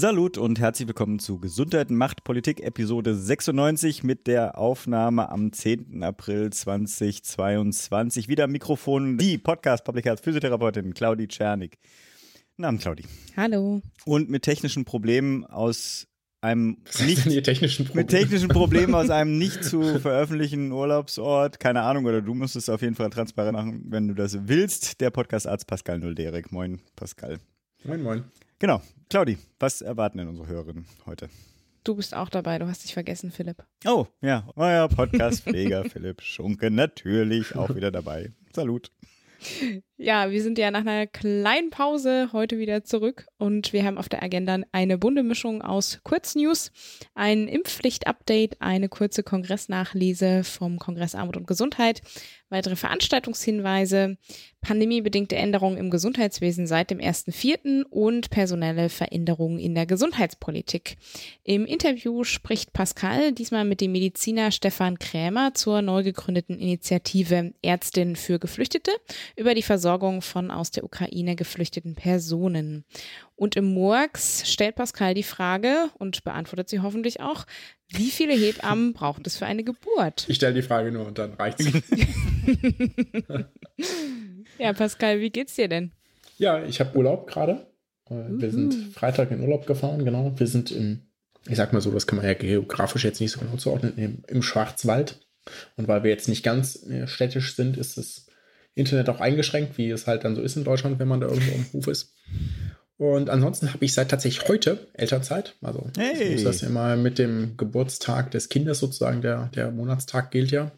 Salut und herzlich willkommen zu Gesundheit macht Politik Episode 96 mit der Aufnahme am 10. April 2022. Wieder am Mikrofon die Podcast Public Health Physiotherapeutin Claudi Czernik. Namen Claudi. Hallo. Und mit technischen Problemen aus einem nicht technischen Problem? mit technischen Problemen aus einem nicht zu veröffentlichen Urlaubsort, keine Ahnung, oder du musst es auf jeden Fall transparent machen, wenn du das willst. Der Podcast Arzt Pascal Nulderek. Moin, Pascal. Moin, moin. Genau. Claudi, was erwarten denn unsere Hörerinnen heute? Du bist auch dabei, du hast dich vergessen, Philipp. Oh, ja, euer Podcast-Pfleger Philipp Schunke, natürlich auch wieder dabei. Salut. Ja, wir sind ja nach einer kleinen Pause heute wieder zurück und wir haben auf der Agenda eine bunte Mischung aus Kurznews, ein Impfpflicht-Update, eine kurze Kongressnachlese vom Kongress Armut und Gesundheit, weitere Veranstaltungshinweise, pandemiebedingte Änderungen im Gesundheitswesen seit dem 1.4. und personelle Veränderungen in der Gesundheitspolitik. Im Interview spricht Pascal diesmal mit dem Mediziner Stefan Krämer zur neu gegründeten Initiative Ärztin für Geflüchtete über die Versorgung von aus der Ukraine geflüchteten Personen. Und im Murks stellt Pascal die Frage und beantwortet sie hoffentlich auch, wie viele Hebammen braucht es für eine Geburt? Ich stelle die Frage nur und dann reicht's. ja, Pascal, wie geht's dir denn? Ja, ich habe Urlaub gerade. Wir sind Freitag in Urlaub gefahren, genau. Wir sind im, ich sag mal so, das kann man ja geografisch jetzt nicht so genau zuordnen, im, im Schwarzwald. Und weil wir jetzt nicht ganz äh, städtisch sind, ist das Internet auch eingeschränkt, wie es halt dann so ist in Deutschland, wenn man da irgendwo am Hof ist. Und ansonsten habe ich seit tatsächlich heute Elternzeit. Also hey. ich muss das immer mit dem Geburtstag des Kindes sozusagen, der, der Monatstag gilt ja.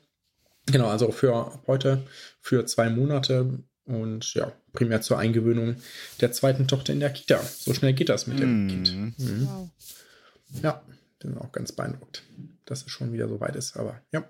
Genau, also für heute für zwei Monate und ja, primär zur Eingewöhnung der zweiten Tochter in der Kita. So schnell geht das mit dem mm. Kind. Mhm. Wow. Ja, bin auch ganz beeindruckt, dass es schon wieder so weit ist. Aber ja.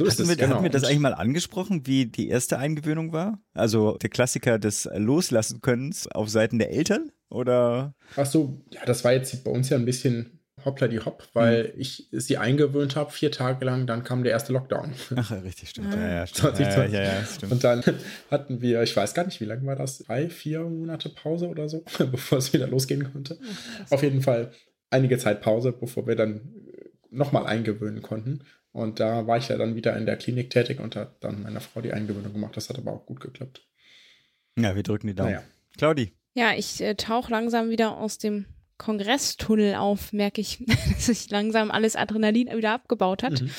So ist hatten, es, wir, genau. hatten wir das eigentlich mal angesprochen, wie die erste Eingewöhnung war? Also der Klassiker des Loslassen Könnens auf Seiten der Eltern? Oder? Ach so, ja, das war jetzt bei uns ja ein bisschen hoppla die hopp, weil mhm. ich sie eingewöhnt habe, vier Tage lang, dann kam der erste Lockdown. Ach, richtig, stimmt. Ja, ja, stimmt. Ja, ja, ja, stimmt. Und dann hatten wir, ich weiß gar nicht, wie lange war das? Drei, vier Monate Pause oder so, bevor es wieder losgehen konnte. Ach, Auf jeden Fall einige Zeit Pause, bevor wir dann nochmal eingewöhnen konnten. Und da war ich ja dann wieder in der Klinik tätig und hat dann meiner Frau die Eingewöhnung gemacht. Das hat aber auch gut geklappt. Ja, wir drücken die Daumen. Naja. Claudi. Ja, ich äh, tauche langsam wieder aus dem Kongresstunnel auf, merke ich, dass sich langsam alles Adrenalin wieder abgebaut hat. Mhm.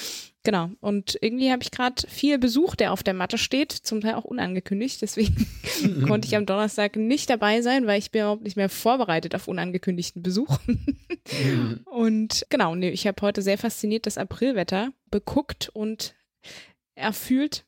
Genau. Und irgendwie habe ich gerade viel Besuch, der auf der Matte steht, zum Teil auch unangekündigt. Deswegen konnte ich am Donnerstag nicht dabei sein, weil ich bin überhaupt nicht mehr vorbereitet auf unangekündigten Besuch. Mhm. und genau, nee, ich habe heute sehr fasziniert das Aprilwetter beguckt und erfühlt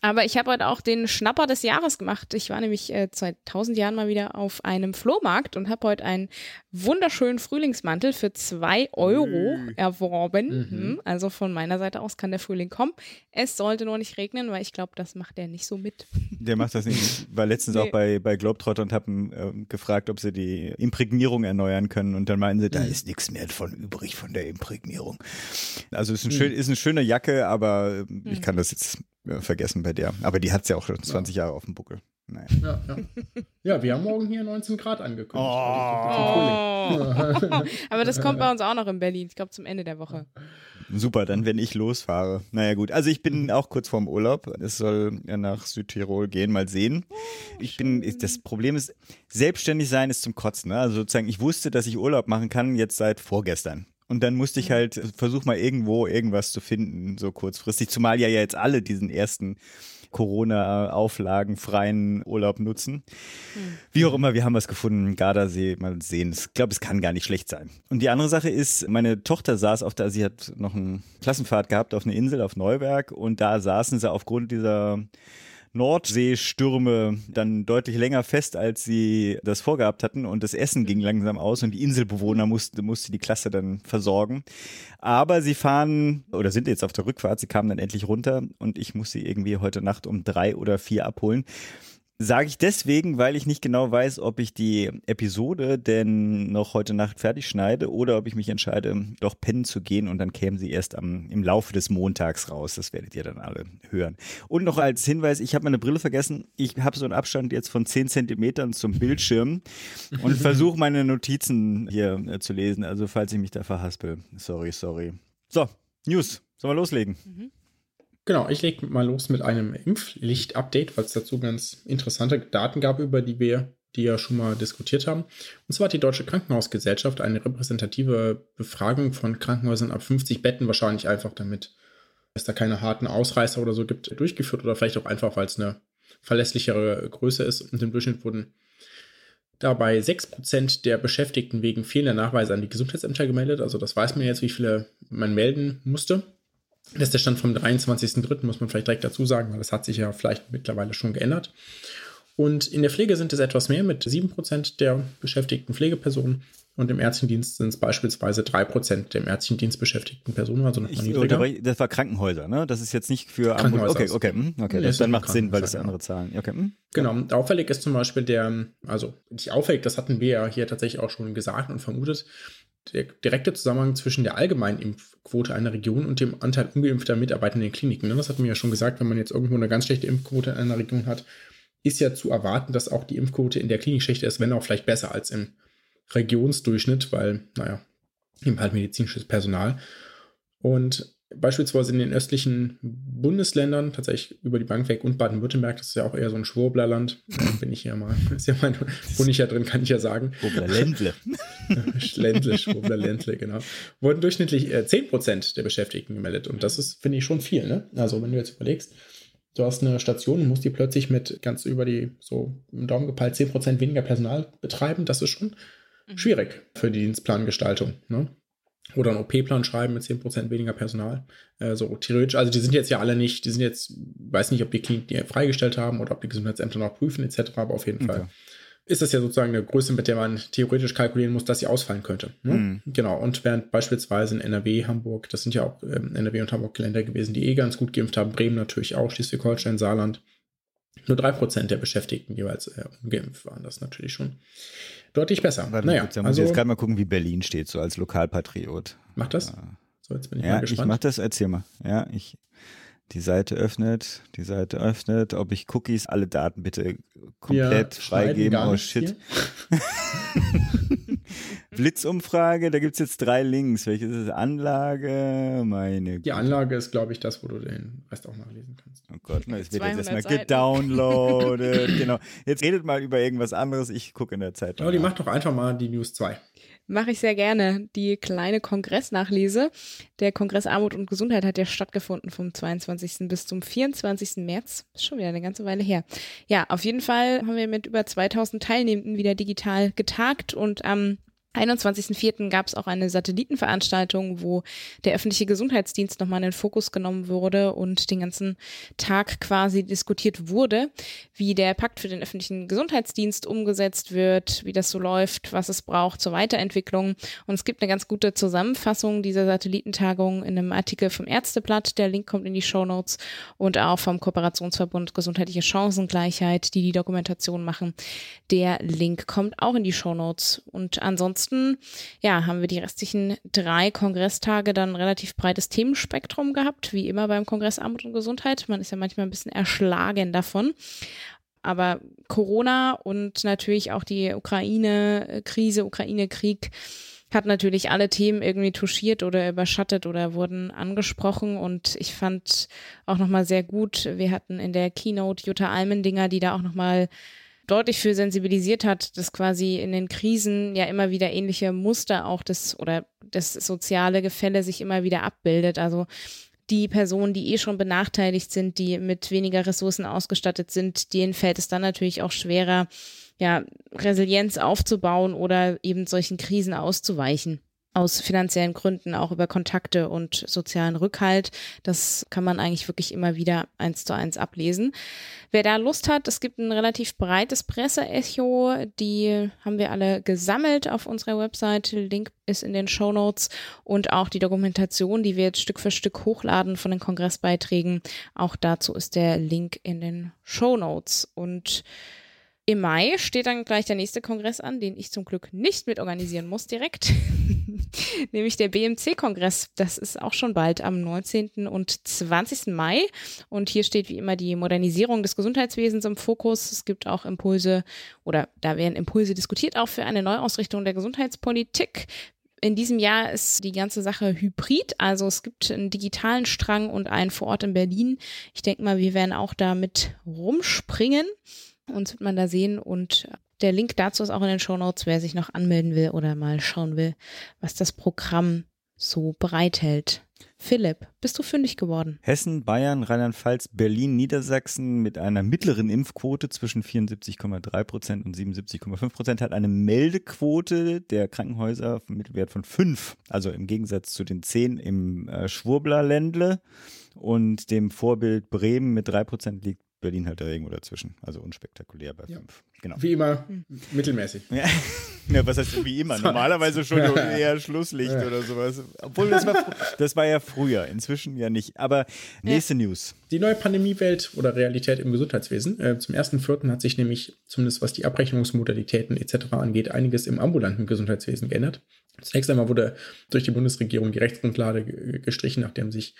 aber ich habe heute auch den Schnapper des Jahres gemacht. Ich war nämlich äh, seit tausend Jahren mal wieder auf einem Flohmarkt und habe heute einen wunderschönen Frühlingsmantel für zwei Euro mhm. erworben. Mhm. Hm, also von meiner Seite aus kann der Frühling kommen. Es sollte nur nicht regnen, weil ich glaube, das macht der nicht so mit. Der macht das nicht. War letztens nee. auch bei, bei Globetrotter und haben äh, gefragt, ob sie die Imprägnierung erneuern können. Und dann meinen sie, da mhm. ist nichts mehr von übrig von der Imprägnierung. Also ist, ein mhm. schön, ist eine schöne Jacke, aber ich mhm. kann das jetzt äh, vergessen bei der. Aber die hat es ja auch schon 20 ja. Jahre auf dem Buckel. Naja. Ja, ja. ja, wir haben morgen hier 19 Grad angekündigt. Oh. Aber das kommt bei uns auch noch in Berlin. Ich glaube zum Ende der Woche. Super, dann wenn ich losfahre. Naja gut, also ich bin auch kurz vorm Urlaub. Es soll nach Südtirol gehen, mal sehen. Ich bin, das Problem ist, selbstständig sein ist zum Kotzen. Ne? Also sozusagen, ich wusste, dass ich Urlaub machen kann jetzt seit vorgestern. Und dann musste ich halt, versuch mal irgendwo irgendwas zu finden, so kurzfristig. Zumal ja jetzt alle diesen ersten Corona-Auflagen freien Urlaub nutzen. Hm. Wie auch immer, wir haben was gefunden. Gardasee, mal sehen. Ich glaube, es kann gar nicht schlecht sein. Und die andere Sache ist, meine Tochter saß auf der, sie hat noch eine Klassenfahrt gehabt auf eine Insel auf Neuberg und da saßen sie aufgrund dieser Nordseestürme dann deutlich länger fest, als sie das vorgehabt hatten und das Essen ging langsam aus und die Inselbewohner musste, musste die Klasse dann versorgen. Aber sie fahren oder sind jetzt auf der Rückfahrt, sie kamen dann endlich runter und ich muss sie irgendwie heute Nacht um drei oder vier abholen. Sage ich deswegen, weil ich nicht genau weiß, ob ich die Episode denn noch heute Nacht fertig schneide oder ob ich mich entscheide, doch pennen zu gehen und dann kämen sie erst am, im Laufe des Montags raus. Das werdet ihr dann alle hören. Und noch als Hinweis, ich habe meine Brille vergessen. Ich habe so einen Abstand jetzt von 10 Zentimetern zum Bildschirm und versuche meine Notizen hier äh, zu lesen. Also falls ich mich da verhaspel. Sorry, sorry. So, News. Sollen wir loslegen? Mhm. Genau, ich lege mal los mit einem Impflicht-Update, weil es dazu ganz interessante Daten gab, über die wir die ja schon mal diskutiert haben. Und zwar hat die Deutsche Krankenhausgesellschaft eine repräsentative Befragung von Krankenhäusern ab 50 Betten, wahrscheinlich einfach damit es da keine harten Ausreißer oder so gibt, durchgeführt oder vielleicht auch einfach, weil es eine verlässlichere Größe ist. Und im Durchschnitt wurden dabei 6% der Beschäftigten wegen fehlender Nachweise an die Gesundheitsämter gemeldet. Also das weiß man jetzt, wie viele man melden musste. Das ist der Stand vom 23.03., muss man vielleicht direkt dazu sagen, weil das hat sich ja vielleicht mittlerweile schon geändert. Und in der Pflege sind es etwas mehr mit 7% der beschäftigten Pflegepersonen. Und im Ärztchendienst sind es beispielsweise 3% der im Ärztchendienst beschäftigten Personen, also noch mal niedriger. Das war Krankenhäuser, ne? Das ist jetzt nicht für Krankenhäuser. Okay, okay, hm, okay. Das dann macht Sinn, weil das andere Zahlen. Okay. Hm. Genau. Auffällig ist zum Beispiel der, also nicht auffällig, das hatten wir ja hier tatsächlich auch schon gesagt und vermutet, der direkte Zusammenhang zwischen der allgemeinen Impfquote einer Region und dem Anteil ungeimpfter Mitarbeiter in den Kliniken. Ne? Das hatten wir ja schon gesagt, wenn man jetzt irgendwo eine ganz schlechte Impfquote in einer Region hat, ist ja zu erwarten, dass auch die Impfquote in der Klinik schlechter ist, wenn auch vielleicht besser als im Regionsdurchschnitt, weil, naja, eben halt medizinisches Personal. Und beispielsweise in den östlichen Bundesländern, tatsächlich über die Bank weg und Baden-Württemberg, das ist ja auch eher so ein Schwurblerland, bin ich ja mal, ist ja mein, wohne ich ja drin, kann ich ja sagen. Schwurbler-Ländle. Ländle, Schwurbler-Ländle, genau. Wurden durchschnittlich äh, 10% der Beschäftigten gemeldet und das ist, finde ich, schon viel, ne? Also wenn du jetzt überlegst, du hast eine Station und musst die plötzlich mit ganz über die, so im Daumen gepeilt, 10% weniger Personal betreiben, das ist schon mhm. schwierig für die Dienstplangestaltung, ne? Oder einen OP-Plan schreiben mit 10% weniger Personal. Äh, so theoretisch, also die sind jetzt ja alle nicht, die sind jetzt, weiß nicht, ob die Kliniken die freigestellt haben oder ob die Gesundheitsämter noch prüfen etc., aber auf jeden okay. Fall ist das ja sozusagen eine Größe, mit der man theoretisch kalkulieren muss, dass sie ausfallen könnte. Ne? Mhm. Genau, und während beispielsweise in NRW, Hamburg, das sind ja auch ähm, NRW und Hamburg Länder gewesen, die eh ganz gut geimpft haben, Bremen natürlich auch, Schleswig-Holstein, Saarland, nur 3% der Beschäftigten jeweils äh, ungeimpft waren. Das natürlich schon deutlich besser. Warte, naja, dann also, jetzt gerade mal gucken, wie Berlin steht, so als Lokalpatriot. Macht das? So, jetzt bin ich ja, mal gespannt. ich mach das, erzähl mal. Ja, ich, die Seite öffnet, die Seite öffnet, ob ich Cookies, alle Daten bitte komplett ja, freigeben. Oh shit. Blitzumfrage, da gibt es jetzt drei Links. Welches ist Anlage? Meine Die Anlage ist, glaube ich, das, wo du den Rest auch nachlesen kannst. Oh Gott, na, es wird jetzt erstmal gedownloadet. genau. Jetzt redet mal über irgendwas anderes. Ich gucke in der Zeit. Ja, die macht doch einfach mal die News 2. Mache ich sehr gerne. Die kleine Kongressnachlese. Der Kongress Armut und Gesundheit hat ja stattgefunden vom 22. bis zum 24. März. Ist schon wieder eine ganze Weile her. Ja, auf jeden Fall haben wir mit über 2000 Teilnehmenden wieder digital getagt und am 21.04. gab es auch eine Satellitenveranstaltung, wo der öffentliche Gesundheitsdienst nochmal in den Fokus genommen wurde und den ganzen Tag quasi diskutiert wurde, wie der Pakt für den öffentlichen Gesundheitsdienst umgesetzt wird, wie das so läuft, was es braucht zur Weiterentwicklung. Und es gibt eine ganz gute Zusammenfassung dieser Satellitentagung in einem Artikel vom Ärzteblatt. Der Link kommt in die Show Notes und auch vom Kooperationsverbund Gesundheitliche Chancengleichheit, die die Dokumentation machen. Der Link kommt auch in die Show Notes. Und ansonsten ansonsten, ja, haben wir die restlichen drei Kongresstage dann relativ breites Themenspektrum gehabt, wie immer beim Kongress Armut und Gesundheit. Man ist ja manchmal ein bisschen erschlagen davon. Aber Corona und natürlich auch die Ukraine-Krise, Ukraine-Krieg hat natürlich alle Themen irgendwie touchiert oder überschattet oder wurden angesprochen und ich fand auch nochmal sehr gut, wir hatten in der Keynote Jutta Almendinger, die da auch nochmal deutlich für sensibilisiert hat, dass quasi in den Krisen ja immer wieder ähnliche Muster auch das oder das soziale Gefälle sich immer wieder abbildet. Also die Personen, die eh schon benachteiligt sind, die mit weniger Ressourcen ausgestattet sind, denen fällt es dann natürlich auch schwerer, ja, Resilienz aufzubauen oder eben solchen Krisen auszuweichen. Aus finanziellen Gründen, auch über Kontakte und sozialen Rückhalt. Das kann man eigentlich wirklich immer wieder eins zu eins ablesen. Wer da Lust hat, es gibt ein relativ breites Presseecho, die haben wir alle gesammelt auf unserer Website. Link ist in den Show Notes und auch die Dokumentation, die wir jetzt Stück für Stück hochladen von den Kongressbeiträgen. Auch dazu ist der Link in den Show Notes und im Mai steht dann gleich der nächste Kongress an, den ich zum Glück nicht mit organisieren muss direkt, nämlich der BMC-Kongress. Das ist auch schon bald am 19. und 20. Mai. Und hier steht wie immer die Modernisierung des Gesundheitswesens im Fokus. Es gibt auch Impulse oder da werden Impulse diskutiert, auch für eine Neuausrichtung der Gesundheitspolitik. In diesem Jahr ist die ganze Sache hybrid, also es gibt einen digitalen Strang und einen vor Ort in Berlin. Ich denke mal, wir werden auch da mit rumspringen. Uns wird man da sehen und der Link dazu ist auch in den Show Notes, wer sich noch anmelden will oder mal schauen will, was das Programm so bereithält. Philipp, bist du fündig geworden? Hessen, Bayern, Rheinland-Pfalz, Berlin, Niedersachsen mit einer mittleren Impfquote zwischen 74,3 Prozent und 77,5 Prozent hat eine Meldequote der Krankenhäuser vom Mittelwert von 5, also im Gegensatz zu den 10 im äh, Schwurbler-Ländle und dem Vorbild Bremen mit 3 Prozent liegt Berlin halt irgendwo dazwischen. Also unspektakulär bei 5. Ja. Genau. Wie immer hm. mittelmäßig. Ja. ja, was heißt wie immer? Normalerweise schon eher Schlusslicht ja. oder sowas. Obwohl das war, das war ja früher, inzwischen ja nicht. Aber nächste News. Die neue Pandemiewelt oder Realität im Gesundheitswesen. Äh, zum 1.4. hat sich nämlich, zumindest was die Abrechnungsmodalitäten etc. angeht, einiges im ambulanten Gesundheitswesen geändert. Zunächst einmal wurde durch die Bundesregierung die Rechtsgrundlage gestrichen, nachdem sich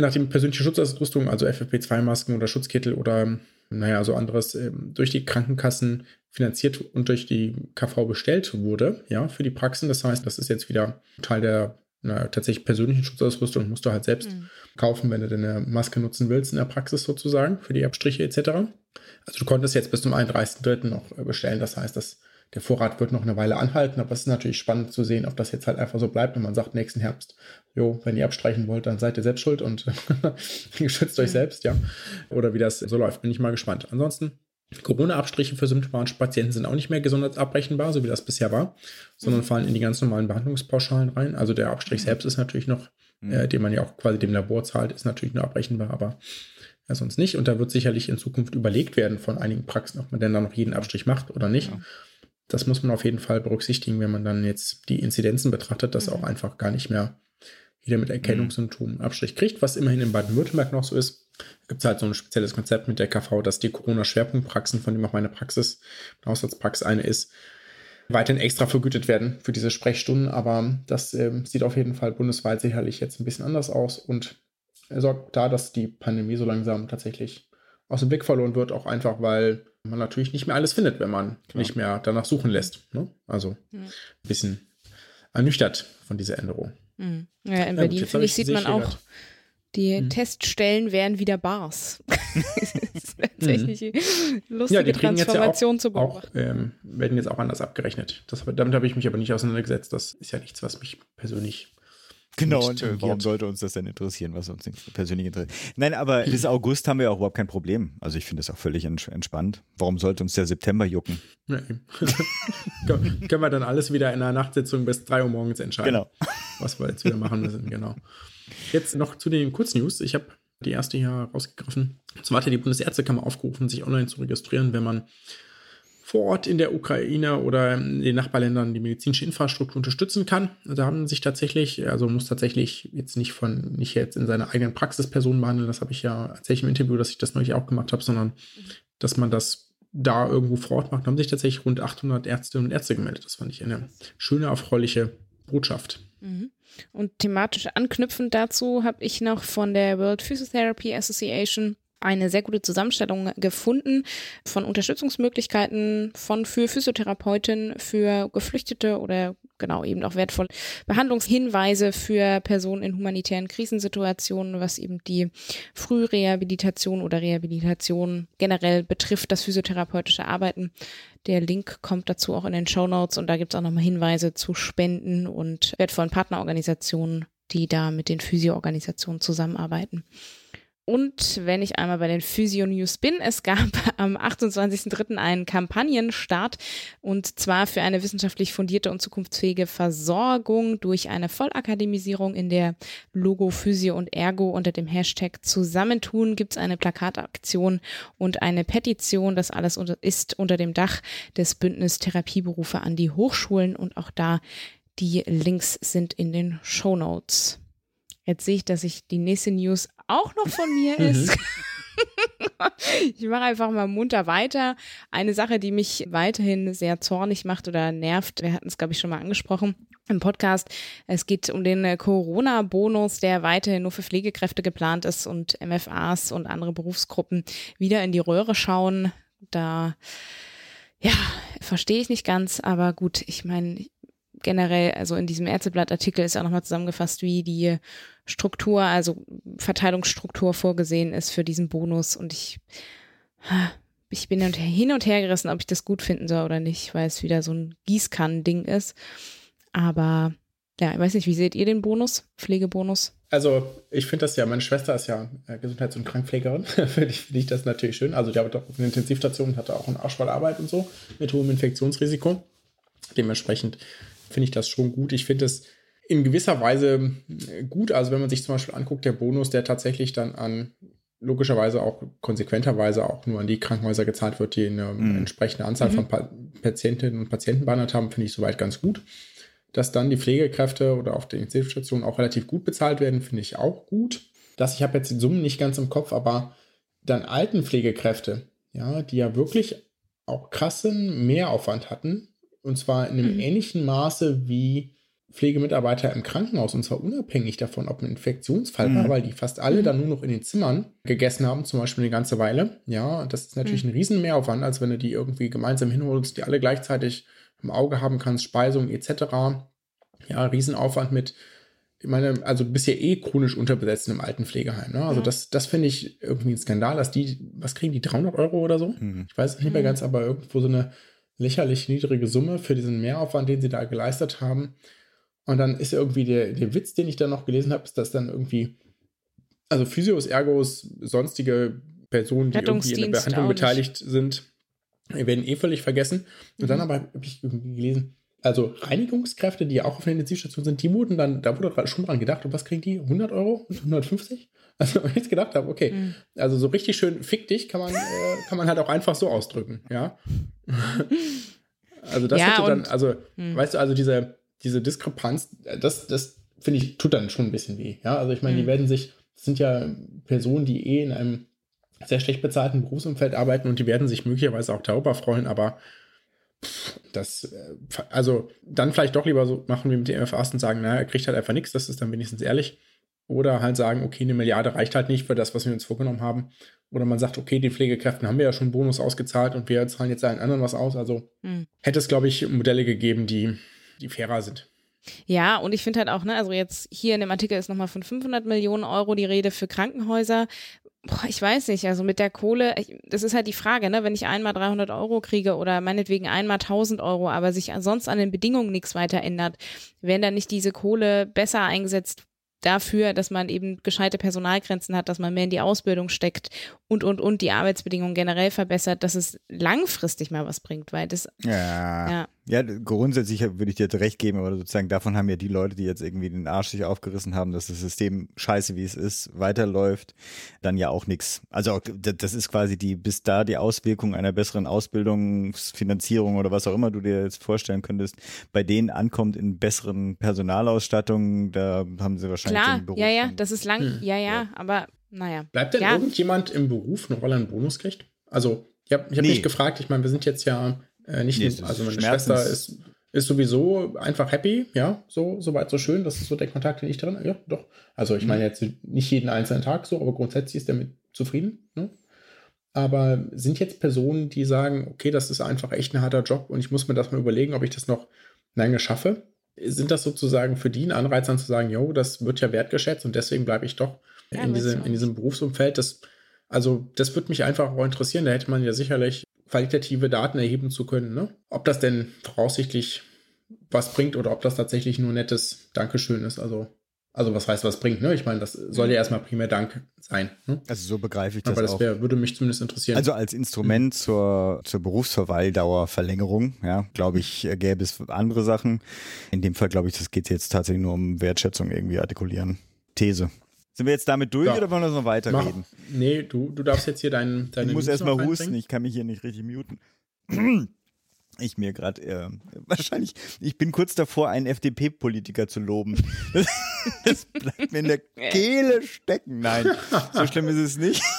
nachdem persönliche Schutzausrüstung, also FFP2-Masken oder Schutzkittel oder naja, so anderes ähm, durch die Krankenkassen finanziert und durch die KV bestellt wurde, ja, für die Praxen. Das heißt, das ist jetzt wieder Teil der na, tatsächlich persönlichen Schutzausrüstung, musst du halt selbst mhm. kaufen, wenn du deine Maske nutzen willst in der Praxis sozusagen, für die Abstriche etc. Also du konntest jetzt bis zum 31.3. noch äh, bestellen. Das heißt, das der Vorrat wird noch eine Weile anhalten, aber es ist natürlich spannend zu sehen, ob das jetzt halt einfach so bleibt und man sagt nächsten Herbst, jo, wenn ihr abstreichen wollt, dann seid ihr selbst schuld und geschützt euch selbst, ja. Oder wie das so läuft, bin ich mal gespannt. Ansonsten, Corona-Abstriche für symptomatische Patienten sind auch nicht mehr gesondert abrechenbar, so wie das bisher war, sondern mhm. fallen in die ganz normalen Behandlungspauschalen rein. Also der Abstrich mhm. selbst ist natürlich noch, mhm. äh, den man ja auch quasi dem Labor zahlt, ist natürlich nur abrechenbar, aber ja, sonst nicht. Und da wird sicherlich in Zukunft überlegt werden von einigen Praxen, ob man denn da noch jeden Abstrich macht oder nicht. Ja. Das muss man auf jeden Fall berücksichtigen, wenn man dann jetzt die Inzidenzen betrachtet, dass mhm. auch einfach gar nicht mehr jeder mit Erkennungssymptomen Abstrich kriegt, was immerhin in Baden-Württemberg noch so ist. Da gibt es halt so ein spezielles Konzept mit der KV, dass die Corona-Schwerpunktpraxen, von dem auch meine Praxis, meine Haushaltspraxis eine ist, weiterhin extra vergütet werden für diese Sprechstunden. Aber das äh, sieht auf jeden Fall bundesweit sicherlich jetzt ein bisschen anders aus und sorgt da, dass die Pandemie so langsam tatsächlich aus dem Blick verloren wird, auch einfach, weil man natürlich nicht mehr alles findet, wenn man Klar. nicht mehr danach suchen lässt. Ne? Also ein bisschen ernüchtert von dieser Änderung. Mhm. Ja, in ja, Berlin, finde ich, sieht man auch, die mhm. Teststellen wären wieder Bars. das ist tatsächlich mhm. lustige ja, die Transformation jetzt ja auch, zu beobachten. Auch, ähm, werden jetzt auch anders abgerechnet. Das, damit habe ich mich aber nicht auseinandergesetzt. Das ist ja nichts, was mich persönlich Genau, und äh, warum sollte uns das denn interessieren, was uns persönlich interessiert? Nein, aber bis August haben wir auch überhaupt kein Problem. Also ich finde das auch völlig entspannt. Warum sollte uns der September jucken? Ja, können wir dann alles wieder in einer Nachtsitzung bis 3 Uhr morgens entscheiden, genau. was wir jetzt wieder machen müssen. Genau. Jetzt noch zu den Kurznews. Ich habe die erste hier rausgegriffen. Zum hat die Bundesärztekammer aufgerufen, sich online zu registrieren, wenn man vor Ort in der Ukraine oder in den Nachbarländern die medizinische Infrastruktur unterstützen kann. Da haben sich tatsächlich, also muss tatsächlich jetzt nicht von, nicht jetzt in seiner eigenen Praxis Personen behandeln, das habe ich ja erzählt im Interview, dass ich das neulich auch gemacht habe, sondern dass man das da irgendwo vor Ort macht, haben sich tatsächlich rund 800 Ärztinnen und Ärzte gemeldet. Das fand ich eine schöne, erfreuliche Botschaft. Mhm. Und thematisch anknüpfend dazu habe ich noch von der World Physiotherapy Association eine sehr gute Zusammenstellung gefunden von Unterstützungsmöglichkeiten von für Physiotherapeuten, für Geflüchtete oder genau eben auch wertvolle Behandlungshinweise für Personen in humanitären Krisensituationen, was eben die Frührehabilitation oder Rehabilitation generell betrifft, das physiotherapeutische Arbeiten. Der Link kommt dazu auch in den Show Notes und da gibt es auch nochmal Hinweise zu Spenden und wertvollen Partnerorganisationen, die da mit den Physioorganisationen zusammenarbeiten. Und wenn ich einmal bei den Physio News bin, es gab am 28.03. einen Kampagnenstart und zwar für eine wissenschaftlich fundierte und zukunftsfähige Versorgung durch eine Vollakademisierung in der Logo Physio und Ergo unter dem Hashtag Zusammentun gibt es eine Plakataktion und eine Petition. Das alles ist unter dem Dach des Bündnis Therapieberufe an die Hochschulen und auch da die Links sind in den Show Notes. Jetzt sehe ich, dass ich die nächste News auch noch von mir mhm. ist. ich mache einfach mal munter weiter. Eine Sache, die mich weiterhin sehr zornig macht oder nervt, wir hatten es, glaube ich, schon mal angesprochen im Podcast. Es geht um den Corona-Bonus, der weiterhin nur für Pflegekräfte geplant ist und MFAs und andere Berufsgruppen wieder in die Röhre schauen. Da, ja, verstehe ich nicht ganz, aber gut, ich meine, generell, also in diesem Ärzteblatt-Artikel ist auch nochmal zusammengefasst, wie die Struktur, also Verteilungsstruktur vorgesehen ist für diesen Bonus. Und ich, ich bin hin und her gerissen, ob ich das gut finden soll oder nicht, weil es wieder so ein Gießkannen-Ding ist. Aber ja, ich weiß nicht, wie seht ihr den Bonus, Pflegebonus? Also, ich finde das ja, meine Schwester ist ja äh, Gesundheits- und Krankenpflegerin. finde ich, find ich das natürlich schön. Also, die arbeitet auf einer Intensivstation, hatte auch einen Arsch Arbeit und so, mit hohem Infektionsrisiko. Dementsprechend finde ich das schon gut. Ich finde es in gewisser Weise äh, gut. Also wenn man sich zum Beispiel anguckt, der Bonus, der tatsächlich dann an logischerweise auch konsequenterweise auch nur an die Krankenhäuser gezahlt wird, die eine mhm. entsprechende Anzahl mhm. von pa Patientinnen und Patienten behandelt haben, finde ich soweit ganz gut. Dass dann die Pflegekräfte oder auf den Intensivstationen auch relativ gut bezahlt werden, finde ich auch gut. Dass ich habe jetzt die Summen nicht ganz im Kopf, aber dann alten Pflegekräfte, ja, die ja wirklich auch krassen Mehraufwand hatten, und zwar in einem mhm. ähnlichen Maße wie Pflegemitarbeiter im Krankenhaus und zwar unabhängig davon, ob ein Infektionsfall mhm. war, weil die fast alle mhm. dann nur noch in den Zimmern gegessen haben, zum Beispiel eine ganze Weile. Ja, das ist natürlich mhm. ein riesen Mehraufwand, als wenn du die irgendwie gemeinsam hinholst, die alle gleichzeitig im Auge haben kannst, Speisung etc. Ja, Riesenaufwand mit, ich meine, also bisher eh chronisch unterbesetzt im alten Pflegeheim. Ne? Also ja. das, das finde ich irgendwie ein Skandal, dass die, was kriegen die, 300 Euro oder so? Mhm. Ich weiß es nicht mehr mhm. ganz, aber irgendwo so eine lächerlich niedrige Summe für diesen Mehraufwand, den sie da geleistet haben. Und dann ist irgendwie der, der Witz, den ich da noch gelesen habe, ist, dass dann irgendwie, also Physios, Ergos, sonstige Personen, die irgendwie in der Behandlung beteiligt sind, werden eh völlig vergessen. Und mhm. dann aber habe ich irgendwie gelesen, also Reinigungskräfte, die ja auch auf der Intensivstation sind, die wurden dann, da wurde schon dran gedacht, und was kriegen die? 100 Euro und 150? Also, wenn ich jetzt gedacht habe, okay, mhm. also so richtig schön fick dich kann man, äh, kann man halt auch einfach so ausdrücken, ja. also das ja, hätte dann, also, mh. weißt du, also diese, diese Diskrepanz, das, das finde ich, tut dann schon ein bisschen weh. Ja, also ich meine, mhm. die werden sich, das sind ja Personen, die eh in einem sehr schlecht bezahlten Berufsumfeld arbeiten und die werden sich möglicherweise auch darüber freuen, aber das, äh, also dann vielleicht doch lieber so machen wie mit den MFAs und sagen, naja, er kriegt halt einfach nichts, das ist dann wenigstens ehrlich. Oder halt sagen, okay, eine Milliarde reicht halt nicht für das, was wir uns vorgenommen haben. Oder man sagt, okay, den Pflegekräften haben wir ja schon einen Bonus ausgezahlt und wir zahlen jetzt allen anderen was aus. Also mhm. hätte es, glaube ich, Modelle gegeben, die die fairer sind. Ja, und ich finde halt auch, ne, also jetzt hier in dem Artikel ist nochmal von 500 Millionen Euro die Rede für Krankenhäuser. Boah, ich weiß nicht, also mit der Kohle, ich, das ist halt die Frage, ne, wenn ich einmal 300 Euro kriege oder meinetwegen einmal 1000 Euro, aber sich sonst an den Bedingungen nichts weiter ändert, werden dann nicht diese Kohle besser eingesetzt, dafür, dass man eben gescheite Personalgrenzen hat, dass man mehr in die Ausbildung steckt und, und, und die Arbeitsbedingungen generell verbessert, dass es langfristig mal was bringt, weil das. Ja. Ja, ja grundsätzlich würde ich dir recht geben, aber sozusagen davon haben ja die Leute, die jetzt irgendwie den Arsch sich aufgerissen haben, dass das System scheiße wie es ist, weiterläuft, dann ja auch nichts. Also das ist quasi die, bis da die Auswirkung einer besseren Ausbildungsfinanzierung oder was auch immer du dir jetzt vorstellen könntest, bei denen ankommt in besseren Personalausstattungen, da haben sie wahrscheinlich Klar, den Beruf. Ja, ja, das ist lang, hm. ja, ja, aber naja. Bleibt denn ja. irgendjemand im Beruf noch, weil er einen Bonus kriegt? Also, ich habe ich hab nee. mich gefragt, ich meine, wir sind jetzt ja äh, nicht, nee, nur, also meine Schwester ist, ist sowieso einfach happy, ja, so, soweit so schön, das ist so der Kontakt, den ich drin, ja, doch. Also, ich mhm. meine jetzt nicht jeden einzelnen Tag so, aber grundsätzlich ist er mit zufrieden, ne? Aber sind jetzt Personen, die sagen, okay, das ist einfach echt ein harter Job und ich muss mir das mal überlegen, ob ich das noch lange schaffe? Sind das sozusagen für die ein Anreiz, dann zu sagen, jo, das wird ja wertgeschätzt und deswegen bleibe ich doch ja, in, diesem, in diesem Berufsumfeld. Das, also, das würde mich einfach auch interessieren. Da hätte man ja sicherlich qualitative Daten erheben zu können. Ne? Ob das denn voraussichtlich was bringt oder ob das tatsächlich nur nettes Dankeschön ist. Also, Also was heißt, was bringt, ne? Ich meine, das soll ja erstmal primär Dank sein. Ne? Also so begreife ich das Aber das wär, würde mich zumindest interessieren. Also als Instrument zur, zur Berufsverweildauerverlängerung, ja, glaube ich, äh, gäbe es andere Sachen. In dem Fall glaube ich, das geht jetzt tatsächlich nur um Wertschätzung irgendwie artikulieren. These. Sind wir jetzt damit durch Ja. oder wollen wir noch Mach, weiterreden? nee, du, du darfst jetzt hier deinen deine Ich muss erstmal husten, ich kann mich hier nicht richtig muten. Ich mir gerade, äh, wahrscheinlich, ich bin kurz davor, einen FDP-Politiker zu loben. Das, das bleibt mir in der Kehle stecken. Nein, so schlimm ist es nicht.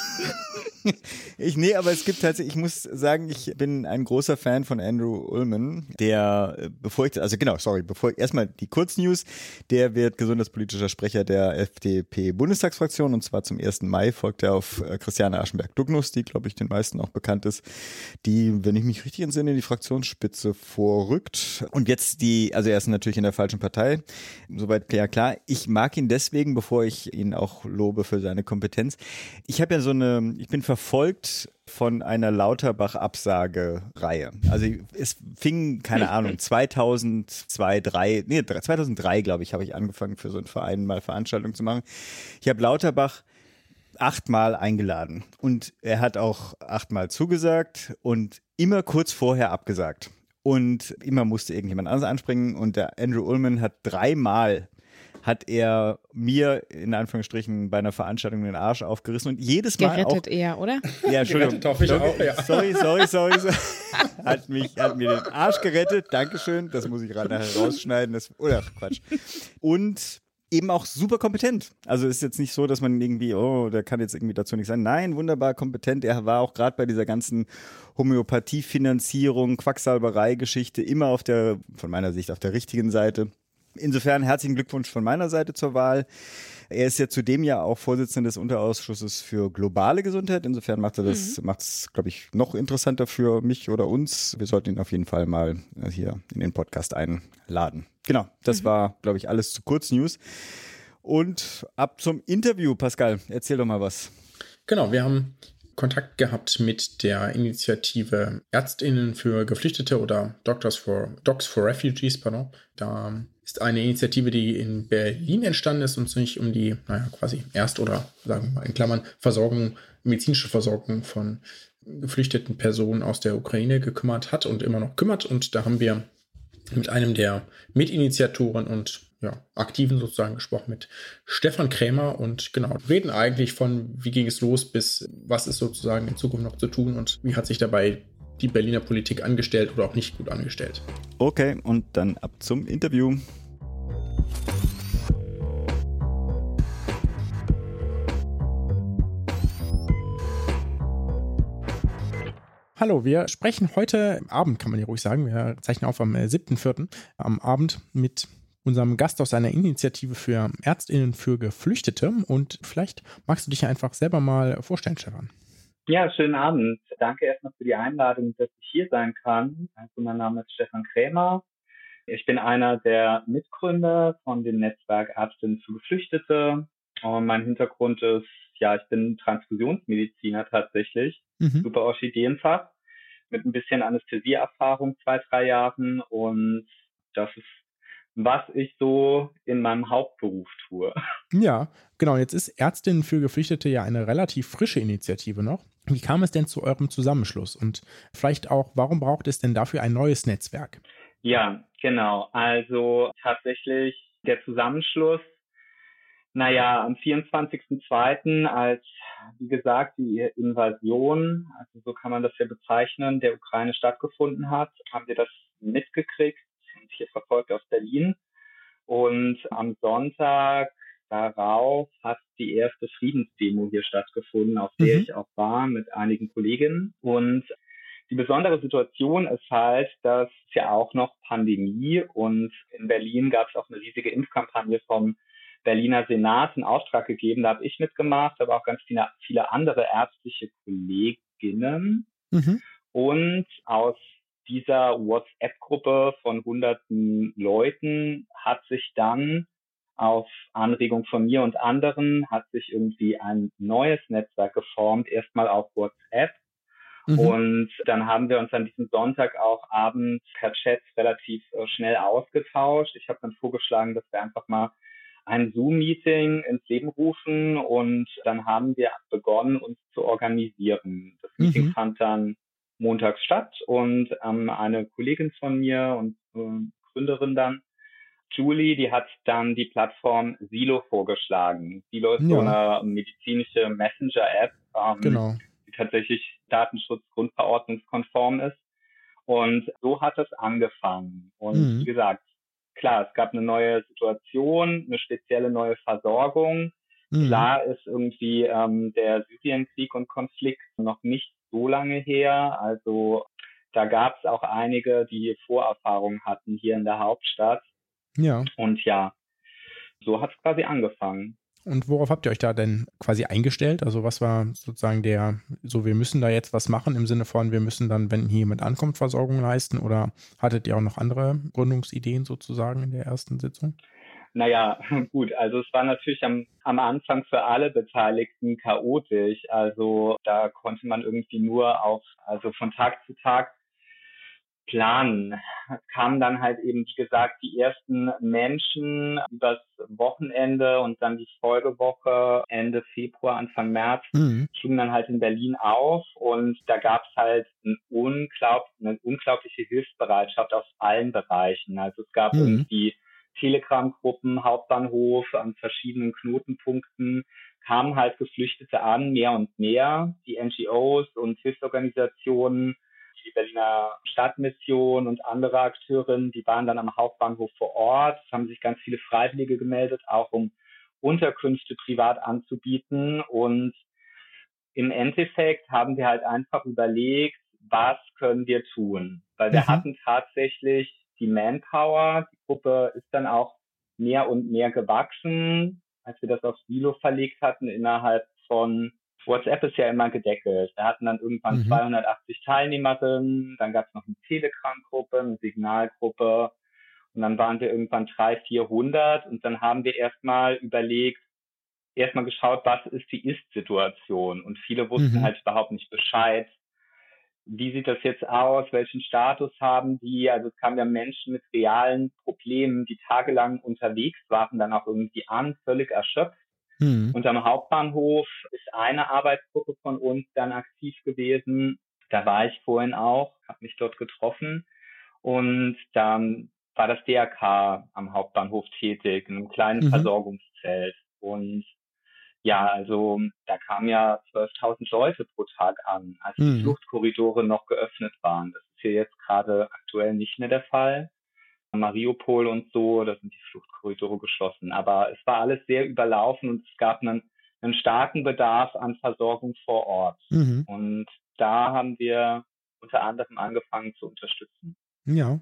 Ich, nee, aber es gibt tatsächlich, ich muss sagen, ich bin ein großer Fan von Andrew Ullman, der, äh, bevor ich, also genau, sorry, bevor erstmal die Kurznews, der wird gesundheitspolitischer Sprecher der FDP-Bundestagsfraktion und zwar zum 1. Mai folgt er auf äh, Christiane Aschenberg-Dugnus, die, glaube ich, den meisten auch bekannt ist, die, wenn ich mich richtig entsinne, in die Fraktionsspitze vorrückt. Und jetzt die, also er ist natürlich in der falschen Partei, soweit klar, klar. Ich mag ihn deswegen, bevor ich ihn auch lobe für seine Kompetenz. Ich habe ja so eine, ich bin verfolgt von einer Lauterbach-Absage-Reihe. Also es fing, keine Ahnung, 2002, 3, nee, 2003, glaube ich, habe ich angefangen für so einen Verein mal Veranstaltungen zu machen. Ich habe Lauterbach achtmal eingeladen und er hat auch achtmal zugesagt und immer kurz vorher abgesagt. Und immer musste irgendjemand anderes anspringen und der Andrew Ullman hat dreimal hat er mir in Anführungsstrichen bei einer Veranstaltung den Arsch aufgerissen und jedes Mal Gerettet auch eher, oder? ja, Entschuldigung. Gerettet hoffe ich auch, ja. Sorry, sorry, sorry. sorry. Hat, mich, hat mir den Arsch gerettet. Dankeschön. Das muss ich gerade nachher rausschneiden. Das, oder Quatsch. Und eben auch super kompetent. Also ist jetzt nicht so, dass man irgendwie, oh, der kann jetzt irgendwie dazu nicht sein. Nein, wunderbar kompetent. Er war auch gerade bei dieser ganzen Homöopathiefinanzierung, Quacksalberei-Geschichte immer auf der, von meiner Sicht, auf der richtigen Seite. Insofern herzlichen Glückwunsch von meiner Seite zur Wahl. Er ist ja zudem ja auch Vorsitzender des Unterausschusses für globale Gesundheit. Insofern macht er das, macht es, glaube ich, noch interessanter für mich oder uns. Wir sollten ihn auf jeden Fall mal äh, hier in den Podcast einladen. Genau, das war, glaube ich, alles zu Kurznews. Und ab zum Interview, Pascal, erzähl doch mal was. Genau, wir haben Kontakt gehabt mit der Initiative Ärztinnen für Geflüchtete oder Doctors for, Docs for Refugees, pardon. Da ist eine Initiative, die in Berlin entstanden ist und sich um die, naja, quasi Erst- oder, sagen wir mal in Klammern, Versorgung, medizinische Versorgung von geflüchteten Personen aus der Ukraine gekümmert hat und immer noch kümmert. Und da haben wir mit einem der Mitinitiatoren und ja, Aktiven sozusagen gesprochen, mit Stefan Krämer und genau, reden eigentlich von, wie ging es los, bis was ist sozusagen in Zukunft noch zu tun und wie hat sich dabei die Berliner Politik angestellt oder auch nicht gut angestellt. Okay, und dann ab zum Interview. Hallo, wir sprechen heute Abend, kann man ja ruhig sagen. Wir zeichnen auf am äh, 7.4. am Abend mit unserem Gast aus einer Initiative für Ärztinnen für Geflüchtete. Und vielleicht magst du dich ja einfach selber mal vorstellen, Stefan. Ja, schönen Abend. Danke erstmal für die Einladung, dass ich hier sein kann. Also mein Name ist Stefan Krämer. Ich bin einer der Mitgründer von dem Netzwerk Ärztinnen für Geflüchtete. Und mein Hintergrund ist, ja, ich bin Transfusionsmediziner tatsächlich, Mhm. super Orchideenfach, mit ein bisschen Anästhesieerfahrung, zwei, drei Jahren. Und das ist, was ich so in meinem Hauptberuf tue. Ja, genau. Jetzt ist Ärztinnen für Geflüchtete ja eine relativ frische Initiative noch. Wie kam es denn zu eurem Zusammenschluss? Und vielleicht auch, warum braucht es denn dafür ein neues Netzwerk? Ja, genau. Also tatsächlich der Zusammenschluss, naja, am 24.02., als, wie gesagt, die Invasion, also so kann man das ja bezeichnen, der Ukraine stattgefunden hat, haben wir das mitgekriegt und hier verfolgt aus Berlin. Und am Sonntag darauf hat die erste Friedensdemo hier stattgefunden, auf der Mhm. ich auch war mit einigen Kolleginnen. Und die besondere Situation ist halt, dass es ja auch noch Pandemie und in Berlin gab es auch eine riesige Impfkampagne vom Berliner Senat in Auftrag gegeben. Da habe ich mitgemacht, aber auch ganz viele, viele andere ärztliche Kolleginnen. Mhm. Und aus dieser WhatsApp-Gruppe von hunderten Leuten hat sich dann auf Anregung von mir und anderen hat sich irgendwie ein neues Netzwerk geformt, erstmal auf WhatsApp. Mhm. Und dann haben wir uns an diesem Sonntag auch abends per Chat relativ äh, schnell ausgetauscht. Ich habe dann vorgeschlagen, dass wir einfach mal ein Zoom-Meeting ins Leben rufen und dann haben wir begonnen, uns zu organisieren. Das Meeting mhm. fand dann montags statt und ähm, eine Kollegin von mir und äh, Gründerin dann, Julie, die hat dann die Plattform Silo vorgeschlagen. Silo ist ja. so eine medizinische Messenger-App, ähm, genau. die tatsächlich datenschutzgrundverordnungskonform ist. Und so hat es angefangen. Und mhm. wie gesagt, klar, es gab eine neue Situation, eine spezielle neue Versorgung. Mhm. Klar ist irgendwie ähm, der Syrienkrieg und Konflikt noch nicht so lange her. Also da gab es auch einige, die Vorerfahrungen hatten hier in der Hauptstadt. Ja. Und ja, so hat es quasi angefangen. Und worauf habt ihr euch da denn quasi eingestellt? Also was war sozusagen der, so wir müssen da jetzt was machen im Sinne von, wir müssen dann, wenn hier jemand ankommt, Versorgung leisten oder hattet ihr auch noch andere Gründungsideen sozusagen in der ersten Sitzung? Naja, gut, also es war natürlich am, am Anfang für alle Beteiligten chaotisch. Also da konnte man irgendwie nur auf, also von Tag zu Tag planen. Es kamen dann halt eben, wie gesagt, die ersten Menschen übers Wochenende und dann die Folgewoche Ende Februar, Anfang März, mhm. schlugen dann halt in Berlin auf und da gab es halt ein unglaub, eine unglaubliche Hilfsbereitschaft aus allen Bereichen. Also es gab mhm. irgendwie Telegram-Gruppen, Hauptbahnhof an verschiedenen Knotenpunkten kamen halt Geflüchtete an, mehr und mehr. Die NGOs und Hilfsorganisationen die Berliner Stadtmission und andere Akteurinnen, die waren dann am Hauptbahnhof vor Ort. Es haben sich ganz viele Freiwillige gemeldet, auch um Unterkünfte privat anzubieten. Und im Endeffekt haben wir halt einfach überlegt, was können wir tun? Weil wir mhm. hatten tatsächlich die Manpower. Die Gruppe ist dann auch mehr und mehr gewachsen, als wir das auf Silo verlegt hatten, innerhalb von WhatsApp ist ja immer gedeckelt. Wir hatten dann irgendwann mhm. 280 Teilnehmerinnen, dann gab es noch eine Telegram-Gruppe, eine Signalgruppe und dann waren wir irgendwann 300, 400 und dann haben wir erstmal überlegt, erstmal geschaut, was ist die Ist-Situation und viele wussten mhm. halt überhaupt nicht Bescheid. Wie sieht das jetzt aus? Welchen Status haben die? Also es kamen ja Menschen mit realen Problemen, die tagelang unterwegs waren, dann auch irgendwie an, völlig erschöpft Mhm. Und am Hauptbahnhof ist eine Arbeitsgruppe von uns dann aktiv gewesen. Da war ich vorhin auch, habe mich dort getroffen. Und dann war das DRK am Hauptbahnhof tätig, in einem kleinen mhm. Versorgungszelt. Und ja, also da kamen ja 12.000 Leute pro Tag an, als mhm. die Fluchtkorridore noch geöffnet waren. Das ist hier jetzt gerade aktuell nicht mehr der Fall. Mariupol und so, da sind die Fluchtkorridore geschlossen. Aber es war alles sehr überlaufen und es gab einen, einen starken Bedarf an Versorgung vor Ort. Mhm. Und da haben wir unter anderem angefangen zu unterstützen. Ja. Und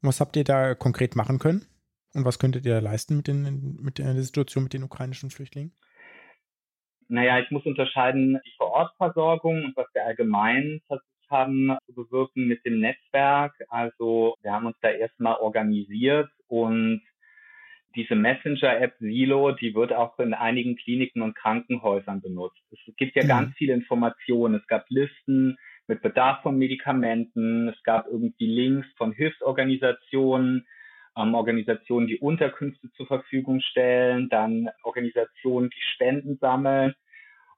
was habt ihr da konkret machen können? Und was könntet ihr da leisten mit, den, mit der Situation mit den ukrainischen Flüchtlingen? Naja, ich muss unterscheiden die Vorortversorgung und was wir allgemein versuchen haben zu bewirken mit dem Netzwerk. Also wir haben uns da erstmal organisiert und diese Messenger-App Silo, die wird auch in einigen Kliniken und Krankenhäusern benutzt. Es gibt ja mhm. ganz viele Informationen. Es gab Listen mit Bedarf von Medikamenten. Es gab irgendwie Links von Hilfsorganisationen, ähm, Organisationen, die Unterkünfte zur Verfügung stellen, dann Organisationen, die Spenden sammeln.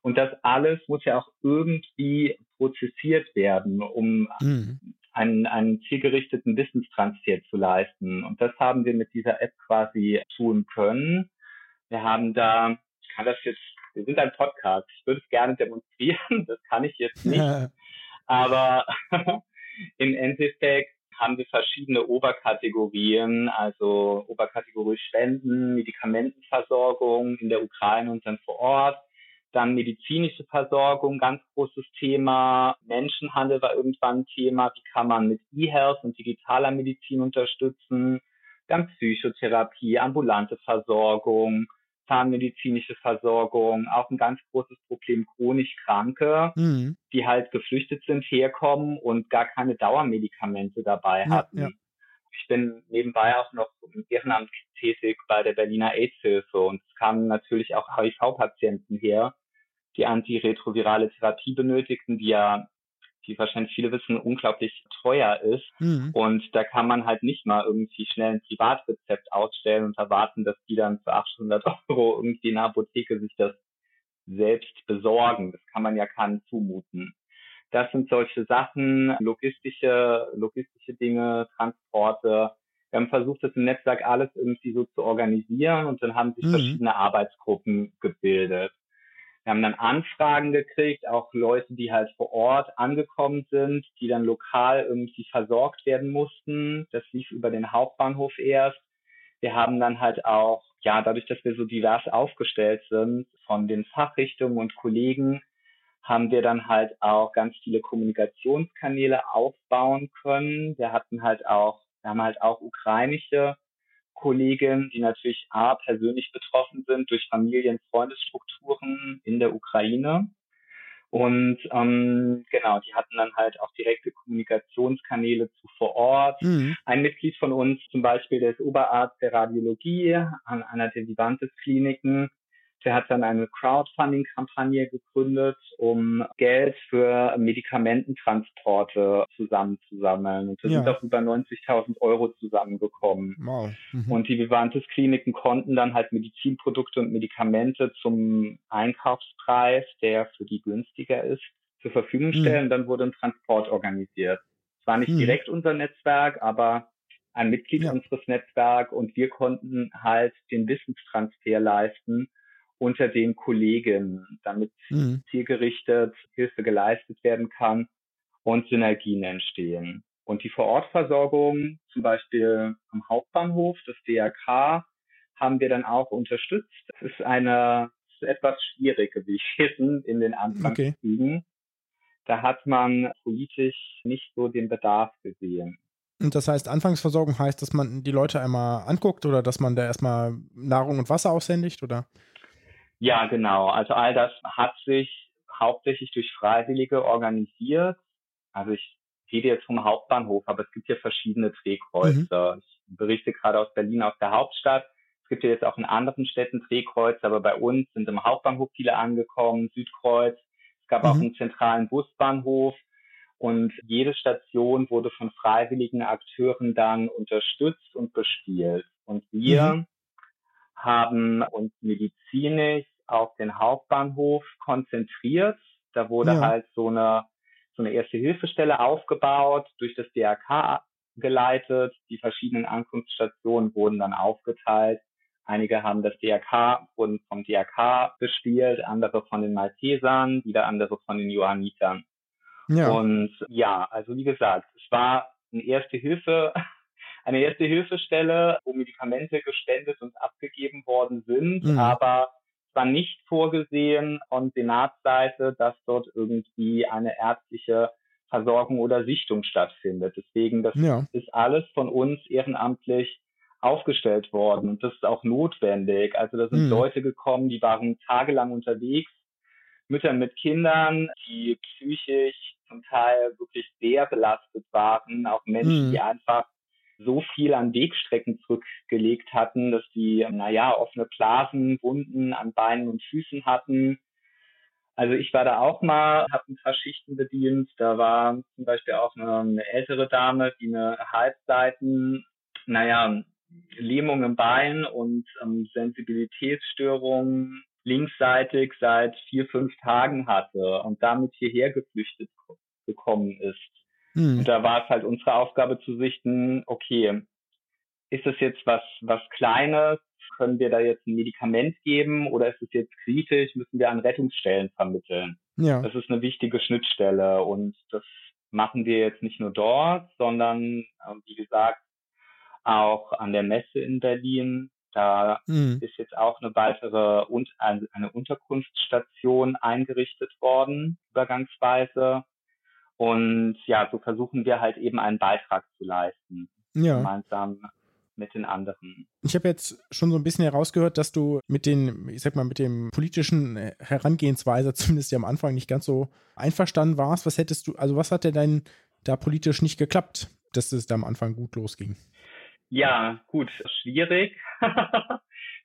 Und das alles muss ja auch irgendwie prozessiert werden, um mhm. einen, einen zielgerichteten Wissenstransfer zu leisten. Und das haben wir mit dieser App quasi tun können. Wir haben da, ich kann das jetzt, wir sind ein Podcast, ich würde es gerne demonstrieren, das kann ich jetzt nicht. Aber im Endeffekt haben wir verschiedene Oberkategorien, also Oberkategorie Spenden, Medikamentenversorgung in der Ukraine und dann vor Ort, dann medizinische Versorgung, ganz großes Thema. Menschenhandel war irgendwann ein Thema. Wie kann man mit E-Health und digitaler Medizin unterstützen? Dann Psychotherapie, ambulante Versorgung, zahnmedizinische Versorgung, auch ein ganz großes Problem chronisch Kranke, mhm. die halt geflüchtet sind, herkommen und gar keine Dauermedikamente dabei hatten. Ja, ja. Ich bin nebenbei auch noch im Ehrenamt tätig bei der Berliner AIDS-Hilfe und es kamen natürlich auch HIV-Patienten her, die antiretrovirale Therapie benötigten, die ja wie wahrscheinlich viele wissen, unglaublich teuer ist. Mhm. Und da kann man halt nicht mal irgendwie schnell ein Privatrezept ausstellen und erwarten, dass die dann für 800 Euro irgendwie in der Apotheke sich das selbst besorgen. Das kann man ja keinem zumuten. Das sind solche Sachen, logistische, logistische Dinge, Transporte. Wir haben versucht, das im Netzwerk alles irgendwie so zu organisieren und dann haben sich Mhm. verschiedene Arbeitsgruppen gebildet. Wir haben dann Anfragen gekriegt, auch Leute, die halt vor Ort angekommen sind, die dann lokal irgendwie versorgt werden mussten. Das lief über den Hauptbahnhof erst. Wir haben dann halt auch, ja, dadurch, dass wir so divers aufgestellt sind von den Fachrichtungen und Kollegen, haben wir dann halt auch ganz viele Kommunikationskanäle aufbauen können. Wir hatten halt auch, wir haben halt auch ukrainische Kolleginnen, die natürlich A, persönlich betroffen sind durch Familien, Freundesstrukturen in der Ukraine. Und ähm, genau, die hatten dann halt auch direkte Kommunikationskanäle zu vor Ort. Mhm. Ein Mitglied von uns zum Beispiel, der ist Oberarzt der Radiologie an einer der Vivantes-Kliniken. Der hat dann eine Crowdfunding-Kampagne gegründet, um Geld für Medikamententransporte zusammenzusammeln. Und da Ja. sind auch über 90.000 Euro zusammengekommen. Wow. Mhm. Und die Vivantes-Kliniken konnten dann halt Medizinprodukte und Medikamente zum Einkaufspreis, der für die günstiger ist, zur Verfügung Mhm. stellen. Dann wurde ein Transport organisiert. Es war nicht Mhm. direkt unser Netzwerk, aber ein Mitglied Ja. unseres Netzwerks und wir konnten halt den Wissenstransfer leisten unter den Kollegen, damit Mhm. zielgerichtet Hilfe geleistet werden kann und Synergien entstehen. Und die Vorortversorgung, zum Beispiel am Hauptbahnhof, das DRK, haben wir dann auch unterstützt. Das ist eine das ist etwas schwierig gewesen in den Anfangszügen. Da hat man politisch nicht so den Bedarf gesehen. Und das heißt, Anfangsversorgung heißt, dass man die Leute einmal anguckt oder dass man da erstmal Nahrung und Wasser aushändigt, oder? Ja, genau. Also all das hat sich hauptsächlich durch Freiwillige organisiert. Also ich rede jetzt vom Hauptbahnhof, aber es gibt hier verschiedene Drehkreuze. Ich berichte gerade aus Berlin, aus der Hauptstadt. Es gibt ja jetzt auch in anderen Städten Drehkreuze, aber bei uns sind im Hauptbahnhof viele angekommen, Südkreuz. Es gab auch Mhm. einen zentralen Busbahnhof. Und jede Station wurde von freiwilligen Akteuren dann unterstützt und bespielt. Und wir Mhm. Haben uns medizinisch auf den Hauptbahnhof konzentriert. Da wurde Ja. halt so eine, so eine Erste-Hilfestelle aufgebaut, durch das DRK geleitet. Die verschiedenen Ankunftsstationen wurden dann aufgeteilt. Einige haben das DRK, wurden vom DRK bespielt, andere von den Maltesern, wieder andere von den Johannitern. Ja. Und ja, also wie gesagt, es war eine erste Hilfe, eine erste Hilfestelle, wo Medikamente gespendet und abgegeben worden sind, Mhm. aber es war nicht vorgesehen von Senatsseite, dass dort irgendwie eine ärztliche Versorgung oder Sichtung stattfindet. Deswegen, das ja. ist alles von uns ehrenamtlich aufgestellt worden und das ist auch notwendig. Also da sind Mhm. Leute gekommen, die waren tagelang unterwegs, Mütter mit Kindern, die psychisch zum Teil wirklich sehr belastet waren, auch Menschen, Mhm. die einfach so viel an Wegstrecken zurückgelegt hatten, dass die, naja, offene Blasen, Wunden an Beinen und Füßen hatten. Also ich war da auch mal, habe ein paar Schichten bedient. Da war zum Beispiel auch eine, eine ältere Dame, die eine Halbseiten, naja, Lähmung im Bein und ähm, Sensibilitätsstörungen linksseitig seit vier, fünf Tagen hatte und damit hierher geflüchtet gekommen ist. Und da war es halt unsere Aufgabe zu sichten, okay, ist es jetzt was, was Kleines? Können wir da jetzt ein Medikament geben oder ist es jetzt kritisch? Müssen wir an Rettungsstellen vermitteln? Ja. Das ist eine wichtige Schnittstelle und das machen wir jetzt nicht nur dort, sondern äh, wie gesagt auch an der Messe in Berlin. Da Mhm. ist jetzt auch eine weitere und eine Unterkunftsstation eingerichtet worden, übergangsweise. Und ja, so versuchen wir halt eben einen Beitrag zu leisten, Ja. gemeinsam mit den anderen. Ich habe jetzt schon so ein bisschen herausgehört, dass du mit den, ich sag mal, mit dem politischen äh, Herangehensweise zumindest ja am Anfang nicht ganz so einverstanden warst. Was hättest du, also was hat dir denn da politisch nicht geklappt, dass es da am Anfang gut losging? Ja, gut, schwierig.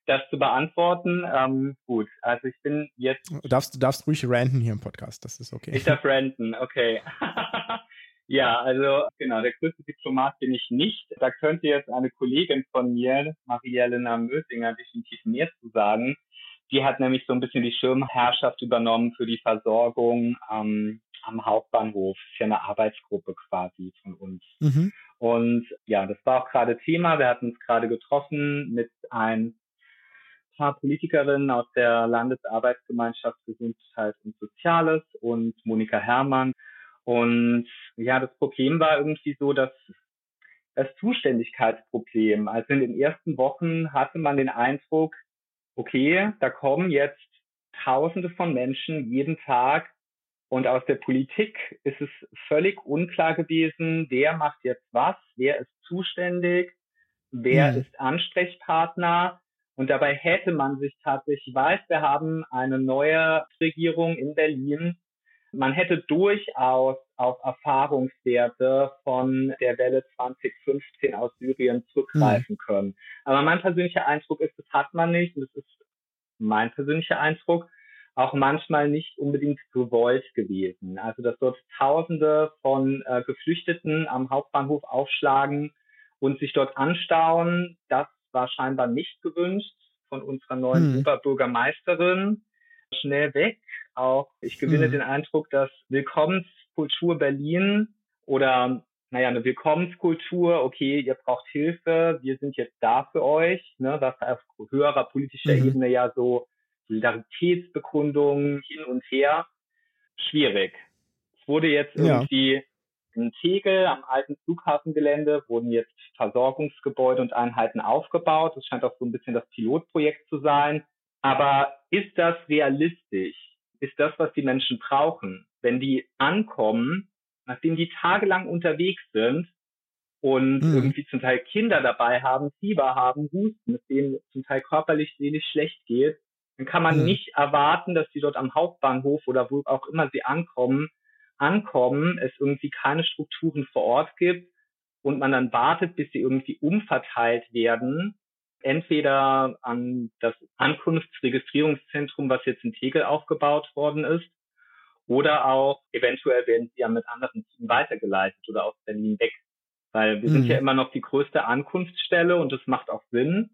das zu beantworten. Ähm, gut, also ich bin jetzt. Du darfst, du darfst ruhig ranten hier im Podcast, das ist okay. Ich darf ranten, okay. ja, also genau, der größte Diplomat bin ich nicht. Da könnte jetzt eine Kollegin von mir, Maria-Elena Mösinger, definitiv mehr zu sagen. Die hat nämlich so ein bisschen die Schirmherrschaft übernommen für die Versorgung ähm, am Hauptbahnhof. Das ist ja eine Arbeitsgruppe quasi von uns. Mhm. Und ja, das war auch gerade Thema. Wir hatten uns gerade getroffen mit ein paar Politikerinnen aus der Landesarbeitsgemeinschaft Gesundheit und Soziales und Monika Herrmann. Und ja, das Problem war irgendwie so, dass das Zuständigkeitsproblem. Also in den ersten Wochen hatte man den Eindruck, okay, da kommen jetzt Tausende von Menschen jeden Tag und aus der Politik ist es völlig unklar gewesen, wer macht jetzt was, wer ist zuständig, wer mhm. ist Ansprechpartner. Und dabei hätte man sich tatsächlich, ich weiß, wir haben eine neue Regierung in Berlin. Man hätte durchaus auf Erfahrungswerte von der Welle 2015 aus Syrien zurückgreifen mhm. können. Aber mein persönlicher Eindruck ist, das hat man nicht. Und das ist mein persönlicher Eindruck auch manchmal nicht unbedingt gewollt gewesen. Also dass dort Tausende von äh, Geflüchteten am Hauptbahnhof aufschlagen und sich dort anstauen, das war scheinbar nicht gewünscht von unserer neuen hm. Oberbürgermeisterin. Schnell weg. Auch ich gewinne hm. den Eindruck, dass Willkommenskultur Berlin oder naja, eine Willkommenskultur, okay, ihr braucht Hilfe, wir sind jetzt da für euch, ne, was auf höherer politischer mhm. Ebene ja so Solidaritätsbekundungen hin und her, schwierig. Es wurde jetzt irgendwie ja. In Tegel am alten Flughafengelände wurden jetzt Versorgungsgebäude und Einheiten aufgebaut. Das scheint auch so ein bisschen das Pilotprojekt zu sein. Aber ist das realistisch? Ist das, was die Menschen brauchen? Wenn die ankommen, nachdem die tagelang unterwegs sind und mhm. irgendwie zum Teil Kinder dabei haben, Fieber haben, Husten, es denen zum Teil körperlich, seelisch schlecht geht, dann kann man mhm. nicht erwarten, dass die dort am Hauptbahnhof oder wo auch immer sie ankommen, ankommen, es irgendwie keine Strukturen vor Ort gibt und man dann wartet, bis sie irgendwie umverteilt werden, entweder an das Ankunftsregistrierungszentrum, was jetzt in Tegel aufgebaut worden ist, oder auch eventuell werden sie ja mit anderen Teams weitergeleitet oder aus Berlin weg. Weil wir mhm. sind ja immer noch die größte Ankunftsstelle und das macht auch Sinn.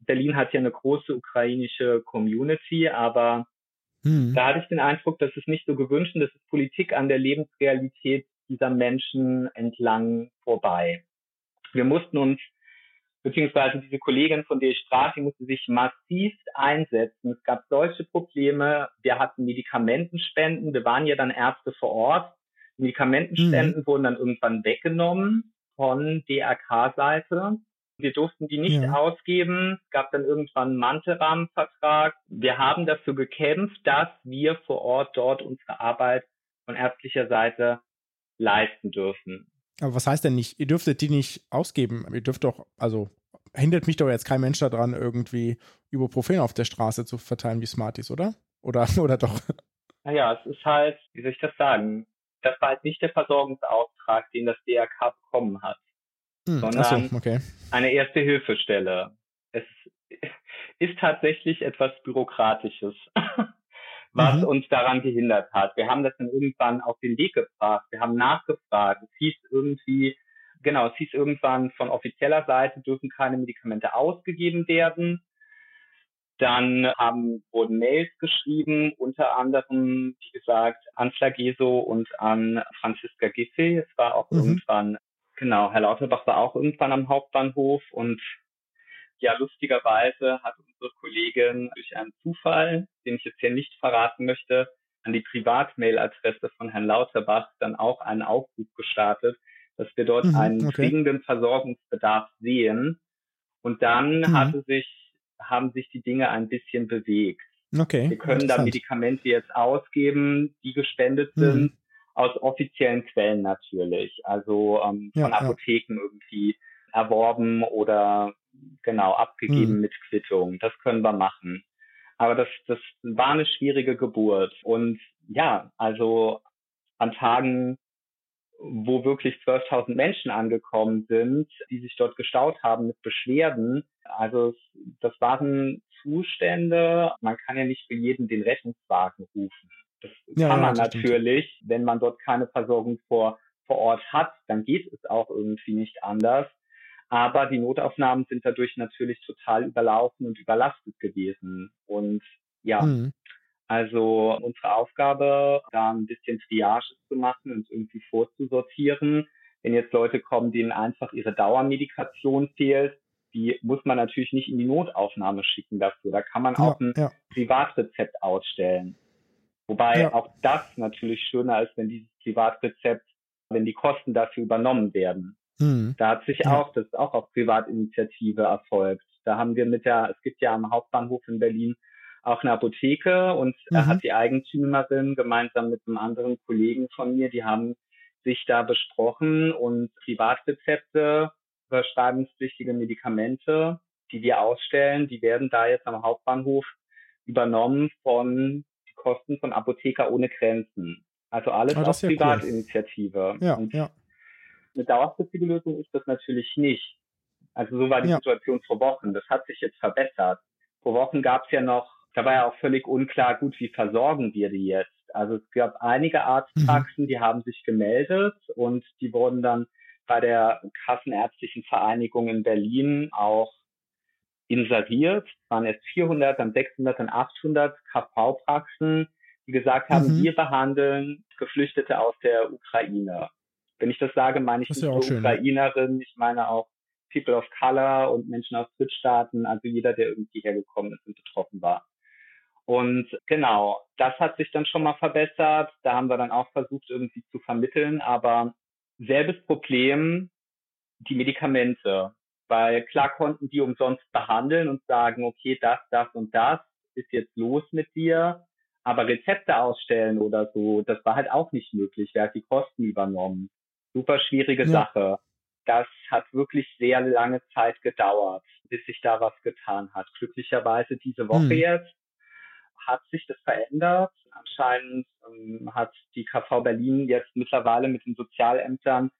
Berlin hat ja eine große ukrainische Community, aber mhm. da hatte ich den Eindruck, dass es nicht so gewünscht ist, dass es Politik an der Lebensrealität dieser Menschen entlang vorbei. Wir mussten uns, beziehungsweise diese Kollegin, von der ich sprach, die musste sich massiv einsetzen. Es gab solche Probleme. Wir hatten Medikamentenspenden. Wir waren ja dann Ärzte vor Ort. Medikamentenspenden mhm. wurden dann irgendwann weggenommen von DRK-Seite. Wir durften die nicht ja. ausgeben. Es gab dann irgendwann einen Mantelrahmenvertrag. Wir haben dafür gekämpft, dass wir vor Ort dort unsere Arbeit von ärztlicher Seite leisten dürfen. Aber was heißt denn nicht? Ihr dürftet die nicht ausgeben. Ihr dürft doch, also hindert mich doch jetzt kein Mensch daran, irgendwie Ibuprofen auf der Straße zu verteilen wie Smarties, oder? Oder, oder doch? Naja, es ist halt, wie soll ich das sagen? Das war halt nicht der Versorgungsauftrag, den das DRK bekommen hat hm, sondern so, okay. eine erste Hilfestelle. Es ist tatsächlich etwas Bürokratisches, was mhm. uns daran gehindert hat. Wir haben das dann irgendwann auf den Weg gebracht. Wir haben nachgefragt. Es hieß irgendwie, genau, es hieß irgendwann von offizieller Seite dürfen keine Medikamente ausgegeben werden. Dann haben, wurden Mails geschrieben, unter anderem, wie gesagt, an Flageso und an Franziska Giffey. Es war auch mhm. irgendwann Genau, Herr Lauterbach war auch irgendwann am Hauptbahnhof und ja, lustigerweise hat unsere Kollegin durch einen Zufall, den ich jetzt hier nicht verraten möchte, an die Privatmail-Adresse von Herrn Lauterbach dann auch einen Aufruf gestartet, dass wir dort mhm, einen okay. dringenden Versorgungsbedarf sehen. Und dann mhm. hatte sich, haben sich die Dinge ein bisschen bewegt. Okay. Wir können da Medikamente jetzt ausgeben, die gespendet mhm. sind aus offiziellen Quellen natürlich, also ähm, von ja, Apotheken ja. irgendwie erworben oder genau abgegeben hm. mit Quittung. Das können wir machen. Aber das, das war eine schwierige Geburt. Und ja, also an Tagen, wo wirklich 12.000 Menschen angekommen sind, die sich dort gestaut haben mit Beschwerden, Also das waren Zustände, man kann ja nicht für jeden den Rettungswagen rufen. Das ja, kann man ja, das natürlich, stimmt. wenn man dort keine Versorgung vor, vor Ort hat, dann geht es auch irgendwie nicht anders. Aber die Notaufnahmen sind dadurch natürlich total überlaufen und überlastet gewesen. Und ja, mhm. also unsere Aufgabe, da ein bisschen Triage zu machen und irgendwie vorzusortieren. Wenn jetzt Leute kommen, denen einfach ihre Dauermedikation fehlt, die muss man natürlich nicht in die Notaufnahme schicken dafür. Da kann man ja, auch ein ja. Privatrezept ausstellen. Wobei ja. auch das natürlich schöner ist, wenn dieses Privatrezept, wenn die Kosten dafür übernommen werden. Mhm. Da hat sich auch, das ist auch auf Privatinitiative erfolgt. Da haben wir mit der, es gibt ja am Hauptbahnhof in Berlin auch eine Apotheke und mhm. hat die Eigentümerin gemeinsam mit einem anderen Kollegen von mir, die haben sich da besprochen und Privatrezepte verschreibungspflichtige Medikamente, die wir ausstellen, die werden da jetzt am Hauptbahnhof übernommen von Kosten von Apotheker ohne Grenzen. Also alles oh, auf Privatinitiative. Cool. Ja, und ja. Eine dauerfristige Lösung ist das natürlich nicht. Also so war die ja. Situation vor Wochen. Das hat sich jetzt verbessert. Vor Wochen gab es ja noch, da war ja auch völlig unklar, gut, wie versorgen wir die jetzt? Also es gab einige Arztpraxen, mhm. die haben sich gemeldet und die wurden dann bei der Kassenärztlichen Vereinigung in Berlin auch inseriert. Es waren jetzt 400, dann 600, dann 800 KV-Praxen, die gesagt haben, mhm. wir behandeln Geflüchtete aus der Ukraine. Wenn ich das sage, meine ich nicht ja nur Ukrainerinnen, ich meine auch People of Color und Menschen aus Drittstaaten, also jeder, der irgendwie hergekommen ist und betroffen war. Und genau, das hat sich dann schon mal verbessert. Da haben wir dann auch versucht, irgendwie zu vermitteln, aber selbes Problem, die Medikamente. Weil klar konnten die umsonst behandeln und sagen, okay, das, das und das ist jetzt los mit dir. Aber Rezepte ausstellen oder so, das war halt auch nicht möglich. Wer hat die Kosten übernommen? Super schwierige ja. Sache. Das hat wirklich sehr lange Zeit gedauert, bis sich da was getan hat. Glücklicherweise diese Woche hm. jetzt hat sich das verändert. Anscheinend ähm, hat die KV Berlin jetzt mittlerweile mit den Sozialämtern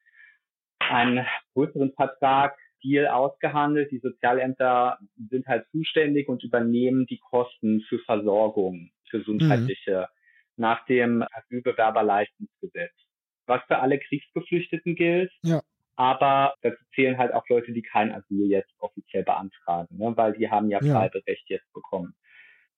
einen größeren Vertrag, Deal ausgehandelt. Die Sozialämter sind halt zuständig und übernehmen die Kosten für Versorgung, gesundheitliche, mhm. nach dem Asylbewerberleistungsgesetz. Was für alle Kriegsgeflüchteten gilt. Ja. Aber dazu zählen halt auch Leute, die kein Asyl jetzt offiziell beantragen, ne? weil die haben ja, ja. Freiberecht jetzt bekommen.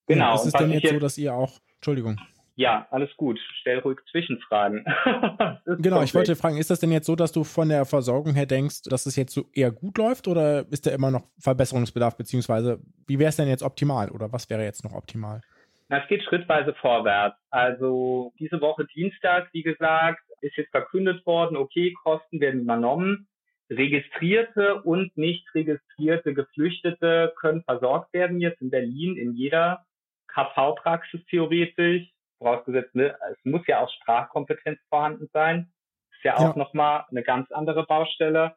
Genau. Ja, ist es denn jetzt, jetzt so, dass ihr auch, Entschuldigung. Ja, alles gut. Stell ruhig Zwischenfragen. genau, ich wollte fragen, ist das denn jetzt so, dass du von der Versorgung her denkst, dass es jetzt so eher gut läuft oder ist da immer noch Verbesserungsbedarf, beziehungsweise wie wäre es denn jetzt optimal oder was wäre jetzt noch optimal? Na, es geht schrittweise vorwärts. Also diese Woche Dienstag, wie gesagt, ist jetzt verkündet worden, okay, Kosten werden übernommen. Registrierte und nicht registrierte Geflüchtete können versorgt werden jetzt in Berlin in jeder KV-Praxis theoretisch, vorausgesetzt, ne, es muss ja auch Sprachkompetenz vorhanden sein. Ist ja auch ja. nochmal eine ganz andere Baustelle.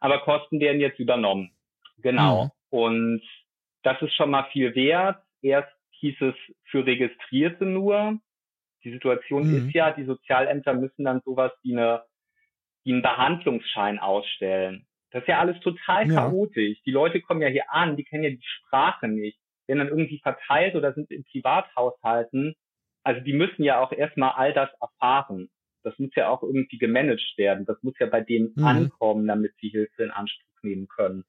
Aber Kosten werden jetzt übernommen. Genau. Mhm. Und das ist schon mal viel wert. Erst hieß es für Registrierte nur. Die Situation mhm. ist ja, die Sozialämter müssen dann sowas wie eine, wie einen Behandlungsschein ausstellen. Das ist ja alles total ja. chaotisch. Die Leute kommen ja hier an, die kennen ja die Sprache nicht werden dann irgendwie verteilt oder sind in Privathaushalten. Also die müssen ja auch erstmal all das erfahren. Das muss ja auch irgendwie gemanagt werden. Das muss ja bei denen mhm. ankommen, damit sie Hilfe in Anspruch nehmen können.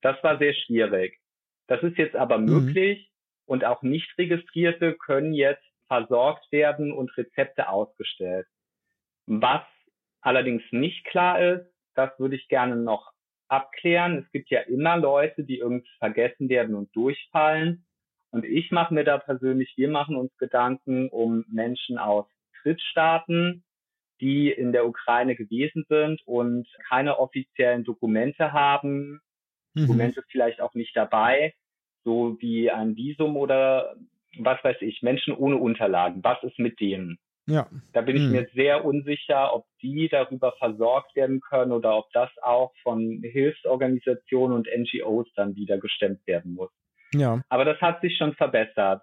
Das war sehr schwierig. Das ist jetzt aber mhm. möglich und auch nicht registrierte können jetzt versorgt werden und Rezepte ausgestellt. Was allerdings nicht klar ist, das würde ich gerne noch abklären. Es gibt ja immer Leute, die irgendwie vergessen werden und durchfallen. Und ich mache mir da persönlich, wir machen uns Gedanken um Menschen aus Drittstaaten, die in der Ukraine gewesen sind und keine offiziellen Dokumente haben, mhm. Dokumente vielleicht auch nicht dabei, so wie ein Visum oder was weiß ich, Menschen ohne Unterlagen. Was ist mit denen? Ja. Da bin ich hm. mir sehr unsicher, ob die darüber versorgt werden können oder ob das auch von Hilfsorganisationen und NGOs dann wieder gestemmt werden muss. Ja. Aber das hat sich schon verbessert.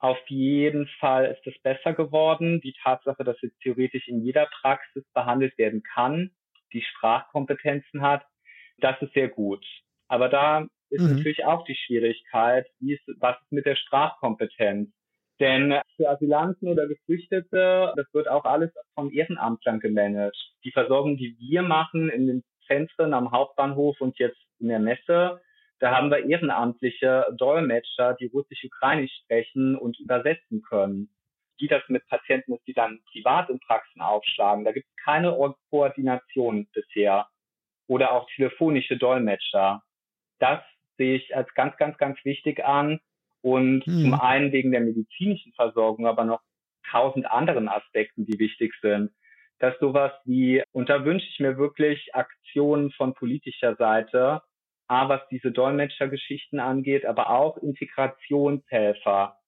Auf jeden Fall ist es besser geworden. Die Tatsache, dass es theoretisch in jeder Praxis behandelt werden kann, die Sprachkompetenzen hat, das ist sehr gut. Aber da ist mhm. natürlich auch die Schwierigkeit, wie ist, was ist mit der Sprachkompetenz? Denn für Asylanten oder Geflüchtete, das wird auch alles von Ehrenamtlern gemanagt. Die Versorgung, die wir machen in den Zentren am Hauptbahnhof und jetzt in der Messe, da haben wir ehrenamtliche Dolmetscher, die russisch-ukrainisch sprechen und übersetzen können. Wie das mit Patienten ist, die dann privat in Praxen aufschlagen, da gibt es keine Koordination bisher. Oder auch telefonische Dolmetscher. Das sehe ich als ganz, ganz, ganz wichtig an. Und hm. zum einen wegen der medizinischen Versorgung, aber noch tausend anderen Aspekten, die wichtig sind. Dass sowas wie, und da wünsche ich mir wirklich Aktionen von politischer Seite, A, was diese Dolmetschergeschichten angeht, aber auch Integrationshelfer,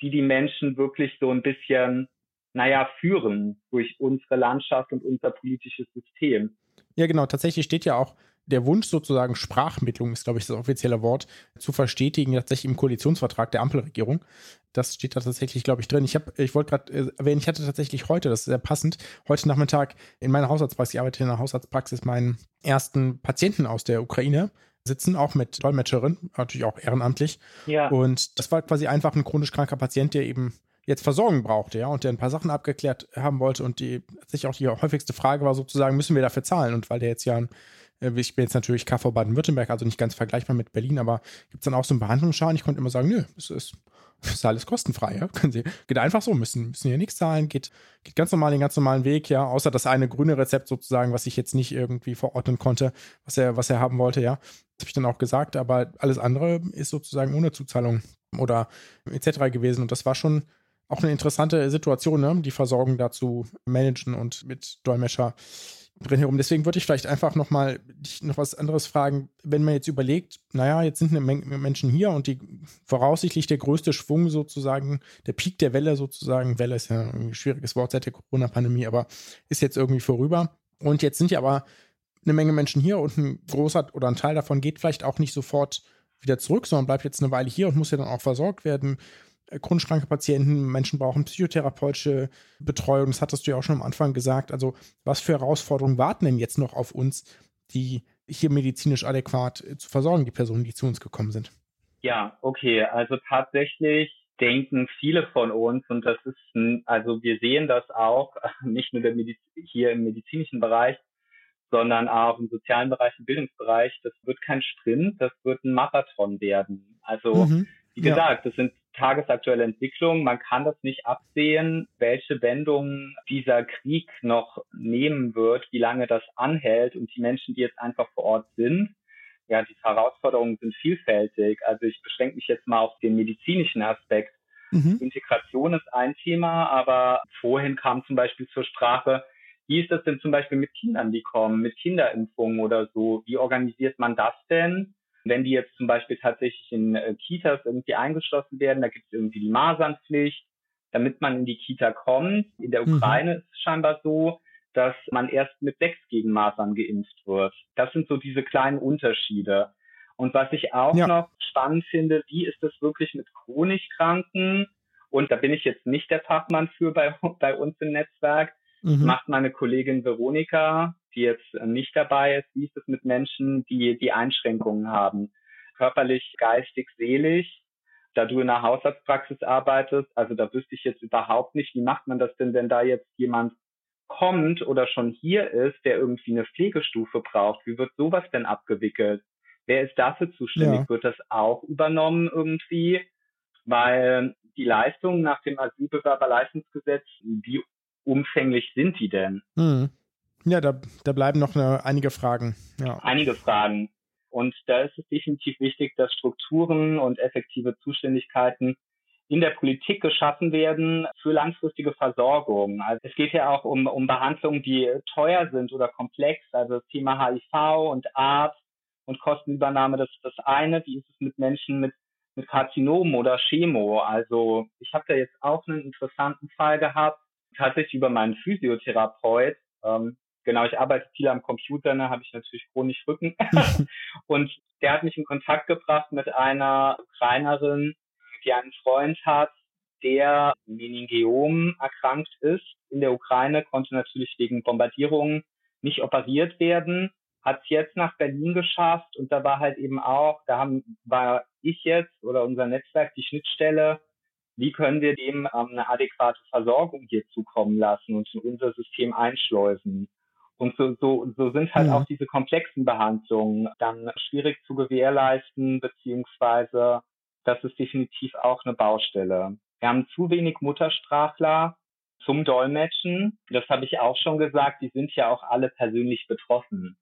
die die Menschen wirklich so ein bisschen, naja, führen durch unsere Landschaft und unser politisches System. Ja, genau. Tatsächlich steht ja auch der Wunsch sozusagen Sprachmittlung ist, glaube ich, das offizielle Wort, zu verstetigen, tatsächlich im Koalitionsvertrag der Ampelregierung. Das steht da tatsächlich, glaube ich, drin. Ich habe, ich wollte gerade äh, erwähnen, ich hatte tatsächlich heute, das ist sehr passend, heute Nachmittag in meiner Hausarztpraxis, ich arbeite in der Hausarztpraxis, meinen ersten Patienten aus der Ukraine sitzen, auch mit Dolmetscherin, natürlich auch ehrenamtlich. Ja. Und das war quasi einfach ein chronisch kranker Patient, der eben jetzt Versorgung brauchte, ja, und der ein paar Sachen abgeklärt haben wollte. Und die sich auch die häufigste Frage war sozusagen, müssen wir dafür zahlen? Und weil der jetzt ja äh, ich bin jetzt natürlich KV Baden-Württemberg, also nicht ganz vergleichbar mit Berlin, aber gibt es dann auch so einen Behandlungsschaden? Ich konnte immer sagen, nö, es ist, es ist alles kostenfrei, ja. Können Sie, geht einfach so, müssen, müssen hier nichts zahlen, geht, geht ganz normal den ganz normalen Weg, ja, außer das eine grüne Rezept sozusagen, was ich jetzt nicht irgendwie verordnen konnte, was er, was er haben wollte, ja. Das habe ich dann auch gesagt, aber alles andere ist sozusagen ohne Zuzahlung oder etc. gewesen. Und das war schon auch eine interessante Situation, ne? die Versorgung dazu managen und mit Dolmetscher drin herum. Deswegen würde ich vielleicht einfach nochmal dich noch was anderes fragen. Wenn man jetzt überlegt, naja, jetzt sind eine Menge Menschen hier und die voraussichtlich der größte Schwung sozusagen, der Peak der Welle sozusagen, Welle ist ja ein schwieriges Wort seit der Corona-Pandemie, aber ist jetzt irgendwie vorüber. Und jetzt sind ja aber eine Menge Menschen hier und ein großer oder ein Teil davon geht vielleicht auch nicht sofort wieder zurück, sondern bleibt jetzt eine Weile hier und muss ja dann auch versorgt werden. Äh, chronisch kranke Patienten, Menschen brauchen psychotherapeutische Betreuung. Das hattest du ja auch schon am Anfang gesagt. Also, was für Herausforderungen warten denn jetzt noch auf uns, die hier medizinisch adäquat äh, zu versorgen, die Personen, die zu uns gekommen sind? Ja, okay. Also tatsächlich denken viele von uns, und das ist, also wir sehen das auch, nicht nur hier im medizinischen Bereich, sondern auch im sozialen Bereich, im Bildungsbereich, das wird kein Sprint, das wird ein Marathon werden. Also, mhm. wie gesagt, ja. das sind tagesaktuelle Entwicklung. Man kann das nicht absehen, welche Wendung dieser Krieg noch nehmen wird, wie lange das anhält und die Menschen, die jetzt einfach vor Ort sind. Ja, die Herausforderungen sind vielfältig. Also ich beschränke mich jetzt mal auf den medizinischen Aspekt. Mhm. Integration ist ein Thema, aber vorhin kam zum Beispiel zur Sprache, wie ist das denn zum Beispiel mit Kindern, die kommen, mit Kinderimpfungen oder so? Wie organisiert man das denn? Wenn die jetzt zum Beispiel tatsächlich in äh, Kitas irgendwie eingeschlossen werden, da gibt es irgendwie die Masernpflicht, damit man in die Kita kommt. In der mhm. Ukraine mhm. ist es scheinbar so, dass man erst mit sechs gegen Masern geimpft wird. Das sind so diese kleinen Unterschiede. Und was ich auch ja. noch spannend finde, wie ist das wirklich mit chronisch Kranken? Und da bin ich jetzt nicht der Fachmann für bei, bei uns im Netzwerk. Mhm. Macht meine Kollegin Veronika, die jetzt nicht dabei ist, wie ist es mit Menschen, die die Einschränkungen haben? Körperlich, geistig, seelisch. Da du in einer Hausarztpraxis arbeitest, also da wüsste ich jetzt überhaupt nicht, wie macht man das denn, wenn da jetzt jemand kommt oder schon hier ist, der irgendwie eine Pflegestufe braucht? Wie wird sowas denn abgewickelt? Wer ist dafür zuständig? Ja. Wird das auch übernommen irgendwie? Weil die Leistungen nach dem Asylbewerberleistungsgesetz, wie umfänglich sind die denn? Mhm. Ja, da, da bleiben noch eine, einige Fragen. Ja. Einige Fragen. Und da ist es definitiv wichtig, dass Strukturen und effektive Zuständigkeiten in der Politik geschaffen werden für langfristige Versorgung. Also es geht ja auch um, um Behandlungen, die teuer sind oder komplex. Also das Thema HIV und Arzt und Kostenübernahme, das ist das eine. Wie ist es mit Menschen mit, mit Karzinomen oder Chemo? Also ich habe da jetzt auch einen interessanten Fall gehabt, tatsächlich über meinen Physiotherapeut. Ähm, genau, ich arbeite viel am Computer, ne, habe ich natürlich chronisch Rücken. und der hat mich in Kontakt gebracht mit einer Ukrainerin, die einen Freund hat, der Meningiom erkrankt ist in der Ukraine, konnte natürlich wegen Bombardierungen nicht operiert werden, hat es jetzt nach Berlin geschafft und da war halt eben auch, da haben, war ich jetzt oder unser Netzwerk die Schnittstelle, wie können wir dem ähm, eine adäquate Versorgung hier zukommen lassen und in unser System einschleusen. Und so, so, so sind halt mhm. auch diese komplexen Behandlungen dann schwierig zu gewährleisten, beziehungsweise das ist definitiv auch eine Baustelle. Wir haben zu wenig Muttersprachler zum Dolmetschen. Das habe ich auch schon gesagt. Die sind ja auch alle persönlich betroffen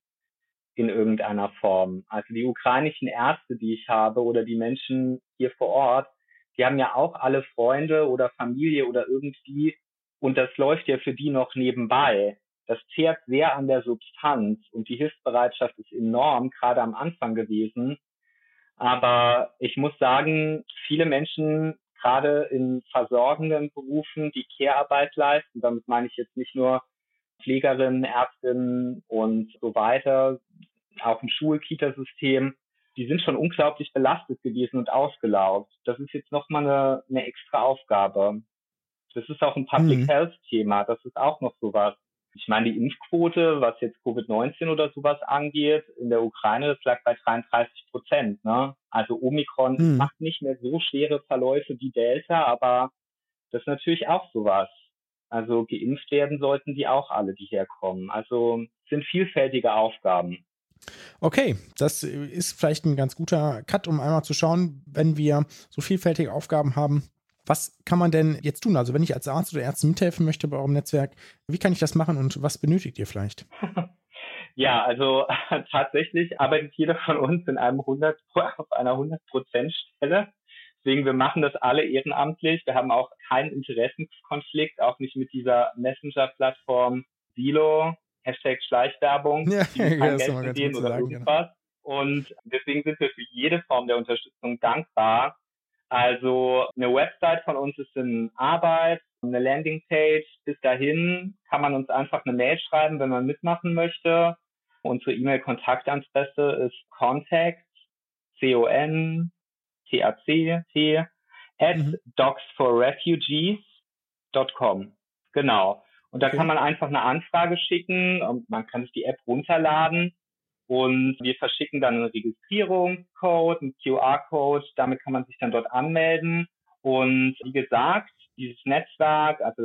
in irgendeiner Form. Also die ukrainischen Ärzte, die ich habe oder die Menschen hier vor Ort, die haben ja auch alle Freunde oder Familie oder irgendwie und das läuft ja für die noch nebenbei. Das zehrt sehr an der Substanz und die Hilfsbereitschaft ist enorm, gerade am Anfang gewesen. Aber ich muss sagen, viele Menschen, gerade in versorgenden Berufen, die Care-Arbeit leisten, damit meine ich jetzt nicht nur Pflegerinnen, Ärztinnen und so weiter, auch im Schul-Kita-System, die sind schon unglaublich belastet gewesen und ausgelaugt. Das ist jetzt nochmal eine, eine extra Aufgabe. Das ist auch ein Public mhm. Health Thema. Das ist auch noch sowas. Ich meine, die Impfquote, was jetzt Covid-19 oder sowas angeht, in der Ukraine, das lag bei 33 Prozent. Ne? Also Omikron mhm. macht nicht mehr so schwere Verläufe wie Delta, aber das ist natürlich auch sowas. Also geimpft werden sollten die auch alle, die herkommen. Also sind vielfältige Aufgaben. Okay, das ist vielleicht ein ganz guter Cut, um einmal zu schauen, wenn wir so vielfältige Aufgaben haben, was kann man denn jetzt tun? Also wenn ich als Arzt oder Ärztin mithelfen möchte bei eurem Netzwerk, wie kann ich das machen und was benötigt ihr vielleicht? Ja, also tatsächlich arbeitet jeder von uns in einem 100, auf einer 100% Stelle. Deswegen, wir machen das alle ehrenamtlich. Wir haben auch keinen Interessenskonflikt, auch nicht mit dieser Messenger-Plattform Silo, Hashtag Schleichwerbung, ja, die kein Geld verdienen oder sagen, irgendwas. Genau. Und deswegen sind wir für jede Form der Unterstützung dankbar. Also eine Website von uns ist in Arbeit, eine Landingpage. Bis dahin kann man uns einfach eine Mail schreiben, wenn man mitmachen möchte. Unsere E-Mail-Kontaktadresse ist contact, C-O-N, T-A-C-T, at mhm. docsforrefugees.com. Genau. Und da okay. kann man einfach eine Anfrage schicken und man kann sich die App runterladen und wir verschicken dann einen Registrierungscode, einen QR-Code. Damit kann man sich dann dort anmelden. Und wie gesagt, dieses Netzwerk, also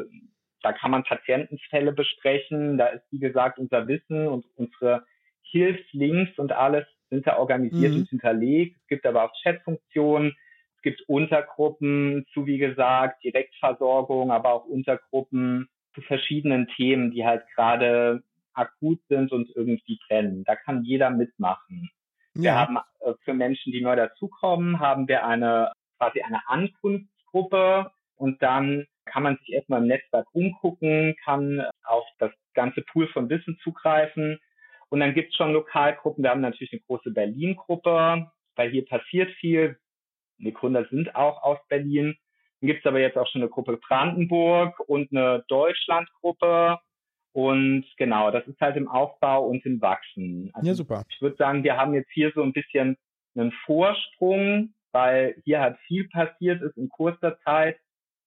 da kann man Patientenfälle besprechen. Da ist, wie gesagt, unser Wissen und unsere Hilfslinks und alles sind da organisiert mhm. und hinterlegt. Es gibt aber auch Chatfunktionen. Es gibt Untergruppen zu, wie gesagt, Direktversorgung, aber auch Untergruppen zu verschiedenen Themen, die halt gerade akut sind und irgendwie brennen. Da kann jeder mitmachen. Ja. Wir haben äh, für Menschen, die neu dazukommen, haben wir eine quasi eine Ankunftsgruppe und dann kann man sich erstmal im Netzwerk umgucken, kann auf das ganze Pool von Wissen zugreifen. Und dann gibt es schon Lokalgruppen. Wir haben natürlich eine große Berlin-Gruppe, weil hier passiert viel. Die Gründer sind auch aus Berlin. Dann gibt es aber jetzt auch schon eine Gruppe Brandenburg und eine Deutschland-Gruppe und genau, das ist halt im Aufbau und im Wachsen. Also ja, super. Ich würde sagen, wir haben jetzt hier so ein bisschen einen Vorsprung, weil hier halt viel passiert ist in kurzer Zeit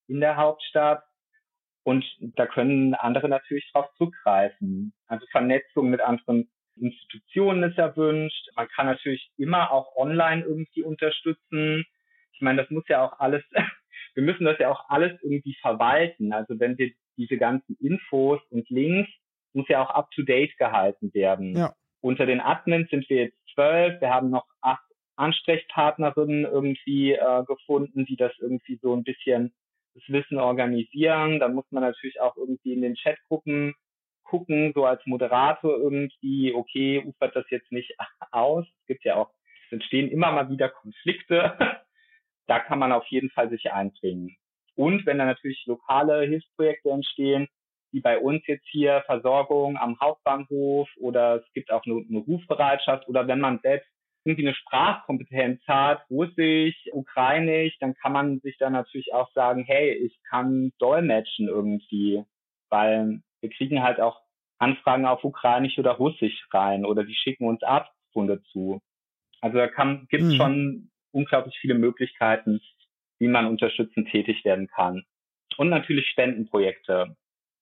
in der Hauptstadt. Und da können andere natürlich drauf zugreifen. Also Vernetzung mit anderen Institutionen ist erwünscht. Man kann natürlich immer auch online irgendwie unterstützen. Ich meine, das muss ja auch alles, wir müssen das ja auch alles irgendwie verwalten. Also wenn wir diese ganzen Infos und Links muss ja auch up to date gehalten werden. Ja. Unter den Admins sind wir jetzt zwölf. Wir haben noch acht Ansprechpartnerinnen irgendwie äh, gefunden, die das irgendwie so ein bisschen das Wissen organisieren. Dann muss man natürlich auch irgendwie in den Chatgruppen gucken, so als Moderator irgendwie, okay, ufert das jetzt nicht aus. Es gibt ja auch, es entstehen immer mal wieder Konflikte. Da kann man auf jeden Fall sich einbringen. Und wenn da natürlich lokale Hilfsprojekte entstehen, wie bei uns jetzt hier Versorgung am Hauptbahnhof oder es gibt auch eine, eine Rufbereitschaft oder wenn man selbst irgendwie eine Sprachkompetenz hat, Russisch, Ukrainisch, dann kann man sich dann natürlich auch sagen, hey, ich kann dolmetschen irgendwie, weil wir kriegen halt auch Anfragen auf Ukrainisch oder Russisch rein oder die schicken uns Arztfunde zu. Also da gibt es mhm. schon unglaublich viele Möglichkeiten, wie man unterstützend tätig werden kann. Und natürlich Spendenprojekte.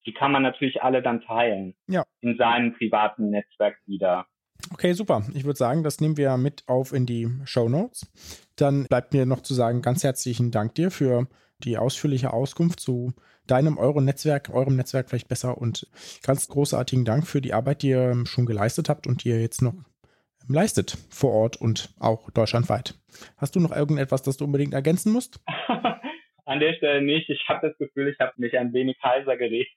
Die kann man natürlich alle dann teilen. Ja. In seinem privaten Netzwerk wieder. Okay, super. Ich würde sagen, das nehmen wir mit auf in die Show Notes. Dann bleibt mir noch zu sagen, ganz herzlichen Dank dir für die ausführliche Auskunft zu deinem, eurem Netzwerk, eurem Netzwerk vielleicht besser und ganz großartigen Dank für die Arbeit, die ihr schon geleistet habt und die ihr jetzt noch leistet vor Ort und auch deutschlandweit. Hast du noch irgendetwas, das du unbedingt ergänzen musst? An der Stelle nicht. Ich habe das Gefühl, ich habe mich ein wenig heiser geredet.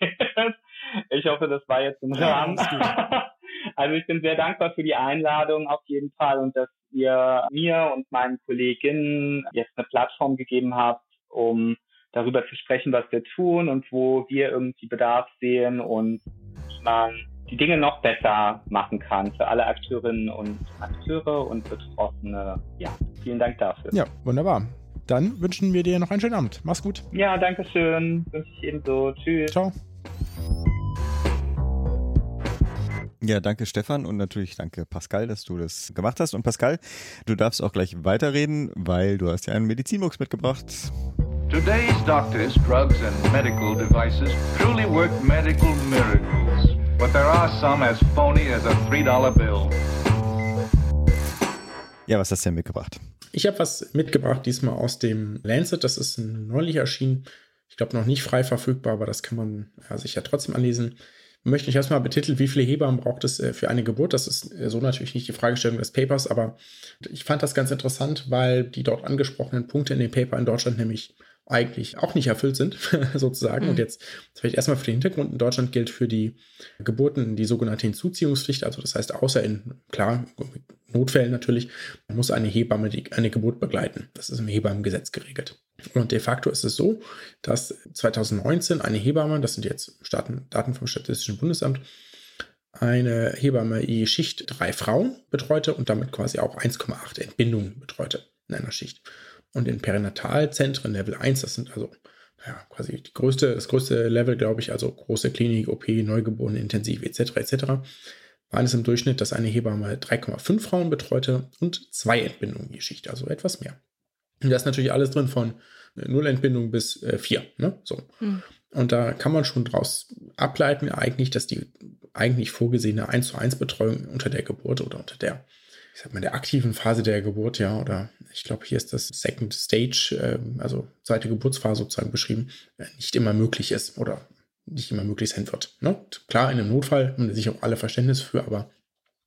Ich hoffe, das war jetzt im Rahmen. Ja, also ich bin sehr dankbar für die Einladung auf jeden Fall und dass ihr mir und meinen Kolleginnen jetzt eine Plattform gegeben habt, um darüber zu sprechen, was wir tun und wo wir irgendwie Bedarf sehen und man die Dinge noch besser machen kann für alle Akteurinnen und Akteure und Betroffene. Ja, vielen Dank dafür. Ja, wunderbar. Dann wünschen wir dir noch einen schönen Abend. Mach's gut. Ja, danke schön. Wünsche ich ebenso. Tschüss. Ciao. Ja, danke Stefan und natürlich danke Pascal, dass du das gemacht hast. Und Pascal, du darfst auch gleich weiterreden, weil du hast ja einen Medizinbox mitgebracht. Today's doctors, drugs and medical devices truly work medical miracles. But there are some as phony as a $3 bill. Ja, was hast du denn mitgebracht? Ich habe was mitgebracht, diesmal aus dem Lancet. Das ist neulich erschienen. Ich glaube, noch nicht frei verfügbar, aber das kann man ja, sich ja trotzdem anlesen möchte ich erstmal betiteln, wie viele Hebammen braucht es äh, für eine Geburt. Das ist äh, so natürlich nicht die Fragestellung des Papers, aber ich fand das ganz interessant, weil die dort angesprochenen Punkte in dem Paper in Deutschland nämlich eigentlich auch nicht erfüllt sind, sozusagen. Mhm. Und jetzt vielleicht erstmal für den Hintergrund. In Deutschland gilt für die Geburten die sogenannte Hinzuziehungspflicht. Also das heißt, außer in, klar, Notfällen natürlich, muss eine Hebamme die, eine Geburt begleiten. Das ist im Hebammengesetz geregelt. Und de facto ist es so, dass 2019 eine Hebamme, das sind jetzt Daten vom Statistischen Bundesamt, eine Hebamme je Schicht drei Frauen betreute und damit quasi auch 1,8 Entbindungen betreute in einer Schicht. Und in Perinatalzentren Level 1, das sind also ja, quasi die größte, das größte Level, glaube ich, also große Klinik, OP, Neugeborene, Intensiv etc. etc., waren es im Durchschnitt, dass eine Hebamme 3,5 Frauen betreute und zwei Entbindungen je Schicht, also etwas mehr. Und da ist natürlich alles drin von Nullentbindung bis äh, 4. Ne? So. Mhm. Und da kann man schon daraus ableiten, eigentlich, dass die eigentlich vorgesehene 1 zu 1 Betreuung unter der Geburt oder unter der ich sag mal, der aktiven Phase der Geburt, ja, oder ich glaube, hier ist das Second Stage, äh, also zweite Geburtsphase sozusagen beschrieben, äh, nicht immer möglich ist oder nicht immer möglich sein wird. Ne? Klar, in einem Notfall haben sich auch alle Verständnis für, aber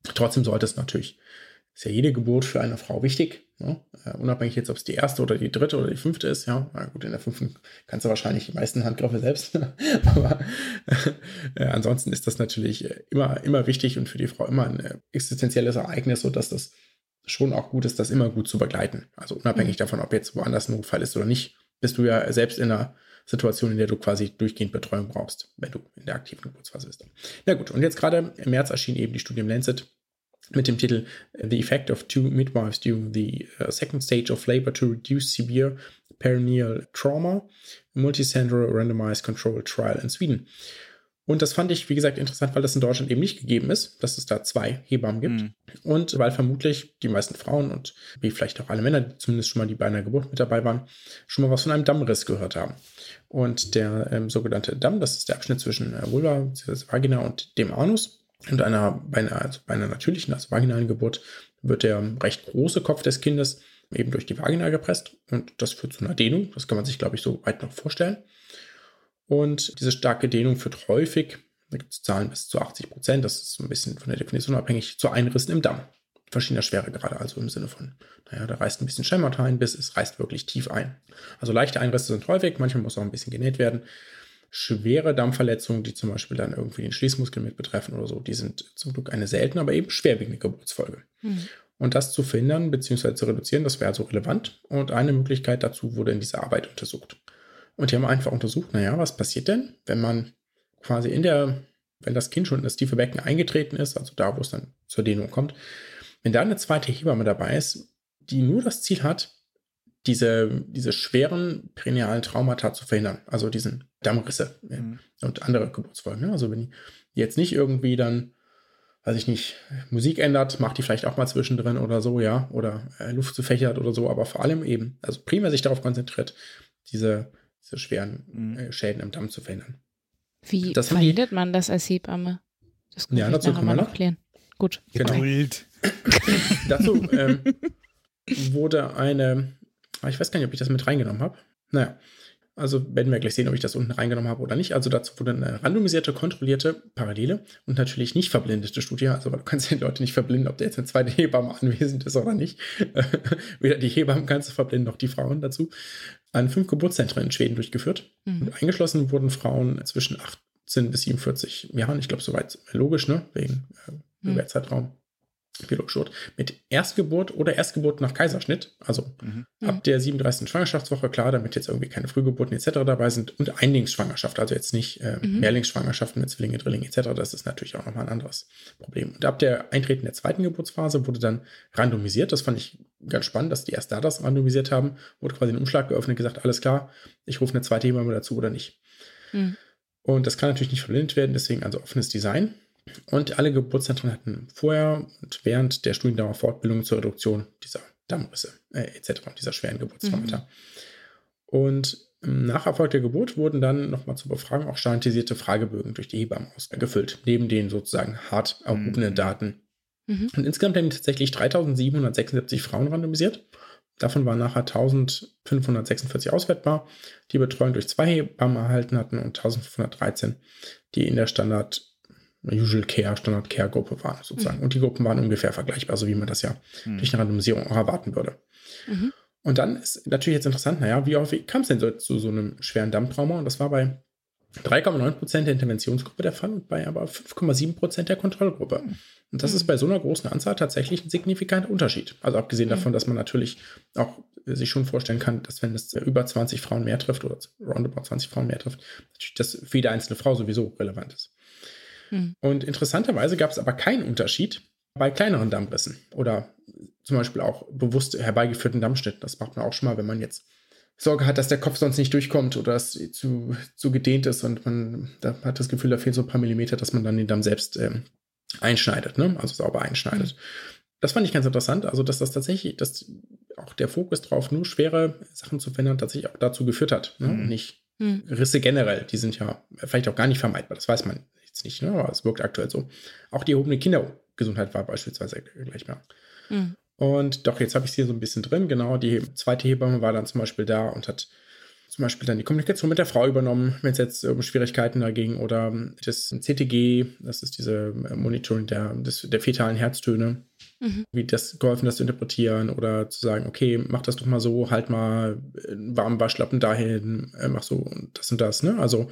trotzdem sollte es natürlich, ist ja jede Geburt für eine Frau wichtig, ne? uh, unabhängig jetzt, ob es die erste oder die dritte oder die fünfte ist, ja, na gut, in der fünften kannst du wahrscheinlich die meisten Handgriffe selbst, aber äh, ansonsten ist das natürlich äh, immer, immer wichtig und für die Frau immer ein äh, existenzielles Ereignis, sodass das schon auch gut ist, das immer gut zu begleiten. Also unabhängig mhm. davon, ob jetzt woanders ein Notfall ist oder nicht, bist du ja selbst in einer Situation, in der du quasi durchgehend Betreuung brauchst, wenn du in der aktiven Geburtsphase bist. Na gut, und jetzt gerade im März erschien eben die Studie im Lancet mit dem Titel The Effect of Two Midwives During the uh, Second Stage of Labor to Reduce Severe Perineal Trauma, Multicenter Randomized Controlled Trial in Sweden. Und das fand ich, wie gesagt, interessant, weil das in Deutschland eben nicht gegeben ist, dass es da zwei Hebammen gibt. Mhm. Und weil vermutlich die meisten Frauen und wie vielleicht auch alle Männer, die zumindest schon mal die bei einer Geburt mit dabei waren, schon mal was von einem Dammriss gehört haben. Und der ähm, sogenannte Damm, das ist der Abschnitt zwischen äh, Vulva, Vagina und dem Anus. Und einer, bei, einer, also bei einer natürlichen, also vaginalen Geburt, wird der recht große Kopf des Kindes eben durch die Vagina gepresst. Und das führt zu einer Dehnung. Das kann man sich, glaube ich, so weit noch vorstellen. Und diese starke Dehnung führt häufig, da gibt es Zahlen bis zu 80 Prozent, das ist ein bisschen von der Definition abhängig, zu Einrissen im Damm. Verschiedener Schweregrade, also im Sinne von, naja, da reißt ein bisschen Schemmata ein, bis es reißt wirklich tief ein. Also leichte Einrisse sind häufig, manchmal muss auch ein bisschen genäht werden. Schwere Dammverletzungen, die zum Beispiel dann irgendwie den Schließmuskel mit betreffen oder so, die sind zum Glück eine seltene, aber eben schwerwiegende Geburtsfolge. Mhm. Und das zu verhindern bzw. zu reduzieren, das wäre also relevant. Und eine Möglichkeit dazu wurde in dieser Arbeit untersucht. Und die haben einfach untersucht, naja, was passiert denn, wenn man quasi in der, wenn das Kind schon in das tiefe Becken eingetreten ist, also da, wo es dann zur Dehnung kommt, wenn da eine zweite Hebamme dabei ist, die nur das Ziel hat, diese, diese schweren perinealen Traumata zu verhindern, also diesen Dammrisse mhm. und andere Geburtsfolgen. Also wenn die jetzt nicht irgendwie dann, weiß ich nicht, Musik ändert, macht die vielleicht auch mal zwischendrin oder so, ja, oder äh, Luft zu fächert oder so, aber vor allem eben, also primär sich darauf konzentriert, diese diese schweren mhm. äh, Schäden im Damm zu verhindern. Wie das verhindert man das als Hebamme? Das ja, dazu kann man noch, gut. Genau. Geduld. Dazu ähm, wurde eine, ah, ich weiß gar nicht, ob ich das mit reingenommen habe. Naja, also werden wir gleich sehen, ob ich das unten reingenommen habe oder nicht. Also dazu wurde eine randomisierte, kontrollierte, parallele und natürlich nicht verblindete Studie. Also du kannst die Leute nicht verblinden, ob da jetzt eine zweite Hebamme anwesend ist oder nicht. Weder die Hebammen kannst du verblinden, noch die Frauen dazu. An fünf Geburtszentren in Schweden durchgeführt. Mhm. Und eingeschlossen wurden Frauen zwischen 18 bis 47 Jahren. Ich glaube, soweit logisch, ne? Wegen äh, Mhm. Gewährzeitraum. Biologischot. Mit Erstgeburt oder Erstgeburt nach Kaiserschnitt. Also Mhm. ab der 37. Schwangerschaftswoche, klar, damit jetzt irgendwie keine Frühgeburten etc. dabei sind. Und Einlingsschwangerschaft, also jetzt nicht äh, Mhm. Mehrlingsschwangerschaften mit Zwillinge, Drillinge etc. Das ist natürlich auch nochmal ein anderes Problem. Und ab der Eintreten der zweiten Geburtsphase wurde dann randomisiert. Das fand ich ganz spannend, dass die erst da das randomisiert haben. Wurde quasi ein Umschlag geöffnet, gesagt, alles klar, ich rufe eine zweite Hebamme dazu oder nicht. Mhm. Und das kann natürlich nicht verblindet werden, deswegen also offenes Design. Und alle Geburtszentren hatten vorher und während der Studiendauer Fortbildung zur Reduktion dieser Dammrisse äh, etc., dieser schweren Geburtstraumata. Und nach Erfolg der Geburt wurden dann nochmal zur Befragung auch standardisierte Fragebögen durch die Hebammen ausgefüllt, neben den sozusagen hart erhobenen Mhm. Daten. Mhm. Und insgesamt haben die tatsächlich 3776 Frauen randomisiert. Davon waren nachher 1546 auswertbar, die Betreuung durch zwei Hebammen erhalten hatten und 1513, die in der Standard Usual Care, Standard Care Gruppe waren sozusagen. Und die Gruppen waren ungefähr vergleichbar, so wie man das ja Mhm. durch eine Randomisierung auch erwarten würde. Mhm. Und dann ist natürlich jetzt interessant, naja, wie häufig kam es denn so, zu so einem schweren Dammtrauma? Und das war bei 3,9% der Interventionsgruppe der Fall und bei aber 5,7% der Kontrollgruppe. Und das Mhm. ist bei so einer großen Anzahl tatsächlich ein signifikanter Unterschied. Also abgesehen Mhm. davon, dass man natürlich auch sich schon vorstellen kann, dass wenn es über 20 Frauen mehr trifft oder roundabout 20 Frauen mehr trifft, natürlich das für jede einzelne Frau sowieso relevant ist. Mhm. Und interessanterweise gab es aber keinen Unterschied bei kleineren Dammrissen oder zum Beispiel auch bewusst herbeigeführten Dammschnitten. Das macht man auch schon mal, wenn man jetzt Sorge hat, dass der Kopf sonst nicht durchkommt oder es zu, zu gedehnt ist und man da hat das Gefühl, da fehlen so ein paar Millimeter, dass man dann den Damm selbst ähm, einschneidet, ne? also sauber einschneidet. Das fand ich ganz interessant, also dass das tatsächlich, dass auch der Fokus drauf, nur schwere Sachen zu verändern, tatsächlich auch dazu geführt hat. Ne? Mhm. Nicht Mhm. Risse generell, die sind ja vielleicht auch gar nicht vermeidbar, das weiß man jetzt nicht, ne? aber es wirkt aktuell so. Auch die erhobene Kindergesundheit war beispielsweise gleich mehr. Mhm. Und doch, jetzt habe ich es hier so ein bisschen drin. Genau, die zweite Hebamme war dann zum Beispiel da und hat zum Beispiel dann die Kommunikation mit der Frau übernommen, wenn es jetzt um Schwierigkeiten da ging oder das CTG, das ist diese Monitoring der, des, der fetalen Herztöne, Mhm. wie das geholfen, das zu interpretieren oder zu sagen, okay, mach das doch mal so, halt mal einen warmen Waschlappen dahin, äh, mach so und das und das, ne? Also,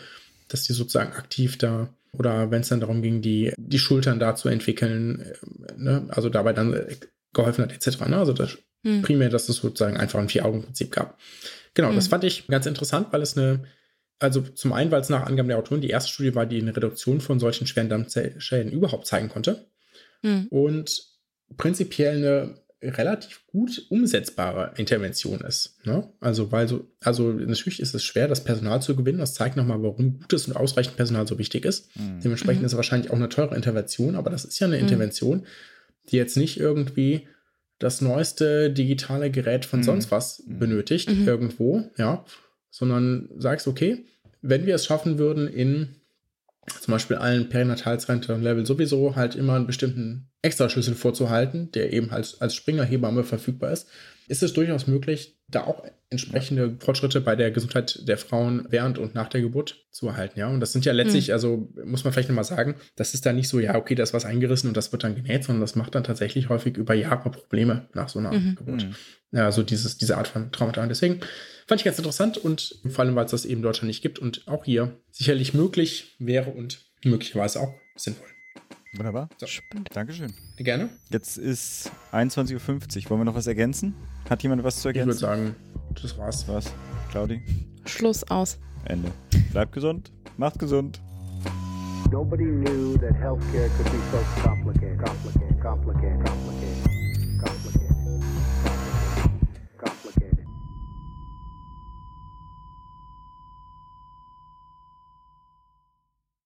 dass die sozusagen aktiv da oder wenn es dann darum ging, die, die Schultern da zu entwickeln, äh, ne? also dabei dann äh, geholfen hat, etc. Ne? Also das Mhm. primär, dass es sozusagen einfach ein Vier-Augen-Prinzip gab. Genau, das Mhm. fand ich ganz interessant, weil es eine, also zum einen, weil es nach Angaben der Autoren die erste Studie war, die eine Reduktion von solchen schweren Dammschäden überhaupt zeigen konnte Mhm. und prinzipiell eine relativ gut umsetzbare Intervention ist. Ne? Also, weil so, also natürlich ist es schwer, das Personal zu gewinnen. Das zeigt nochmal, warum gutes und ausreichend Personal so wichtig ist. Mhm. Dementsprechend Mhm. ist es wahrscheinlich auch eine teure Intervention, aber das ist ja eine Mhm. Intervention, die jetzt nicht irgendwie das neueste digitale Gerät von Mhm. sonst was Mhm. benötigt, Mhm. irgendwo, ja, sondern sagst, okay, wenn wir es schaffen würden, in zum Beispiel allen Perinatalzentren-Level sowieso halt immer einen bestimmten Extraschlüssel vorzuhalten, der eben als, als Springerhebamme verfügbar ist, ist es durchaus möglich, da auch entsprechende Fortschritte bei der Gesundheit der Frauen während und nach der Geburt zu erhalten. Ja, und das sind ja letztlich, also muss man vielleicht nochmal sagen, das ist da nicht so, ja, okay, da ist was eingerissen und das wird dann genäht, sondern das macht dann tatsächlich häufig über Jahre Probleme nach so einer Mhm. Geburt. Mhm. Ja, also dieses, diese Art von Traumata. Und deswegen fand ich ganz interessant und vor allem, weil es das eben in Deutschland nicht gibt und auch hier sicherlich möglich wäre und möglicherweise auch sinnvoll. Wunderbar. So. Spannend. Dankeschön. Gerne. Jetzt ist 21.50 Uhr. Wollen wir noch was ergänzen? Hat jemand was zu Ich würde ergänzen? sagen, das war's. was? Claudi? Schluss aus. Ende. Bleibt gesund. Macht gesund. Nobody knew that healthcare could be so complicated. complicated.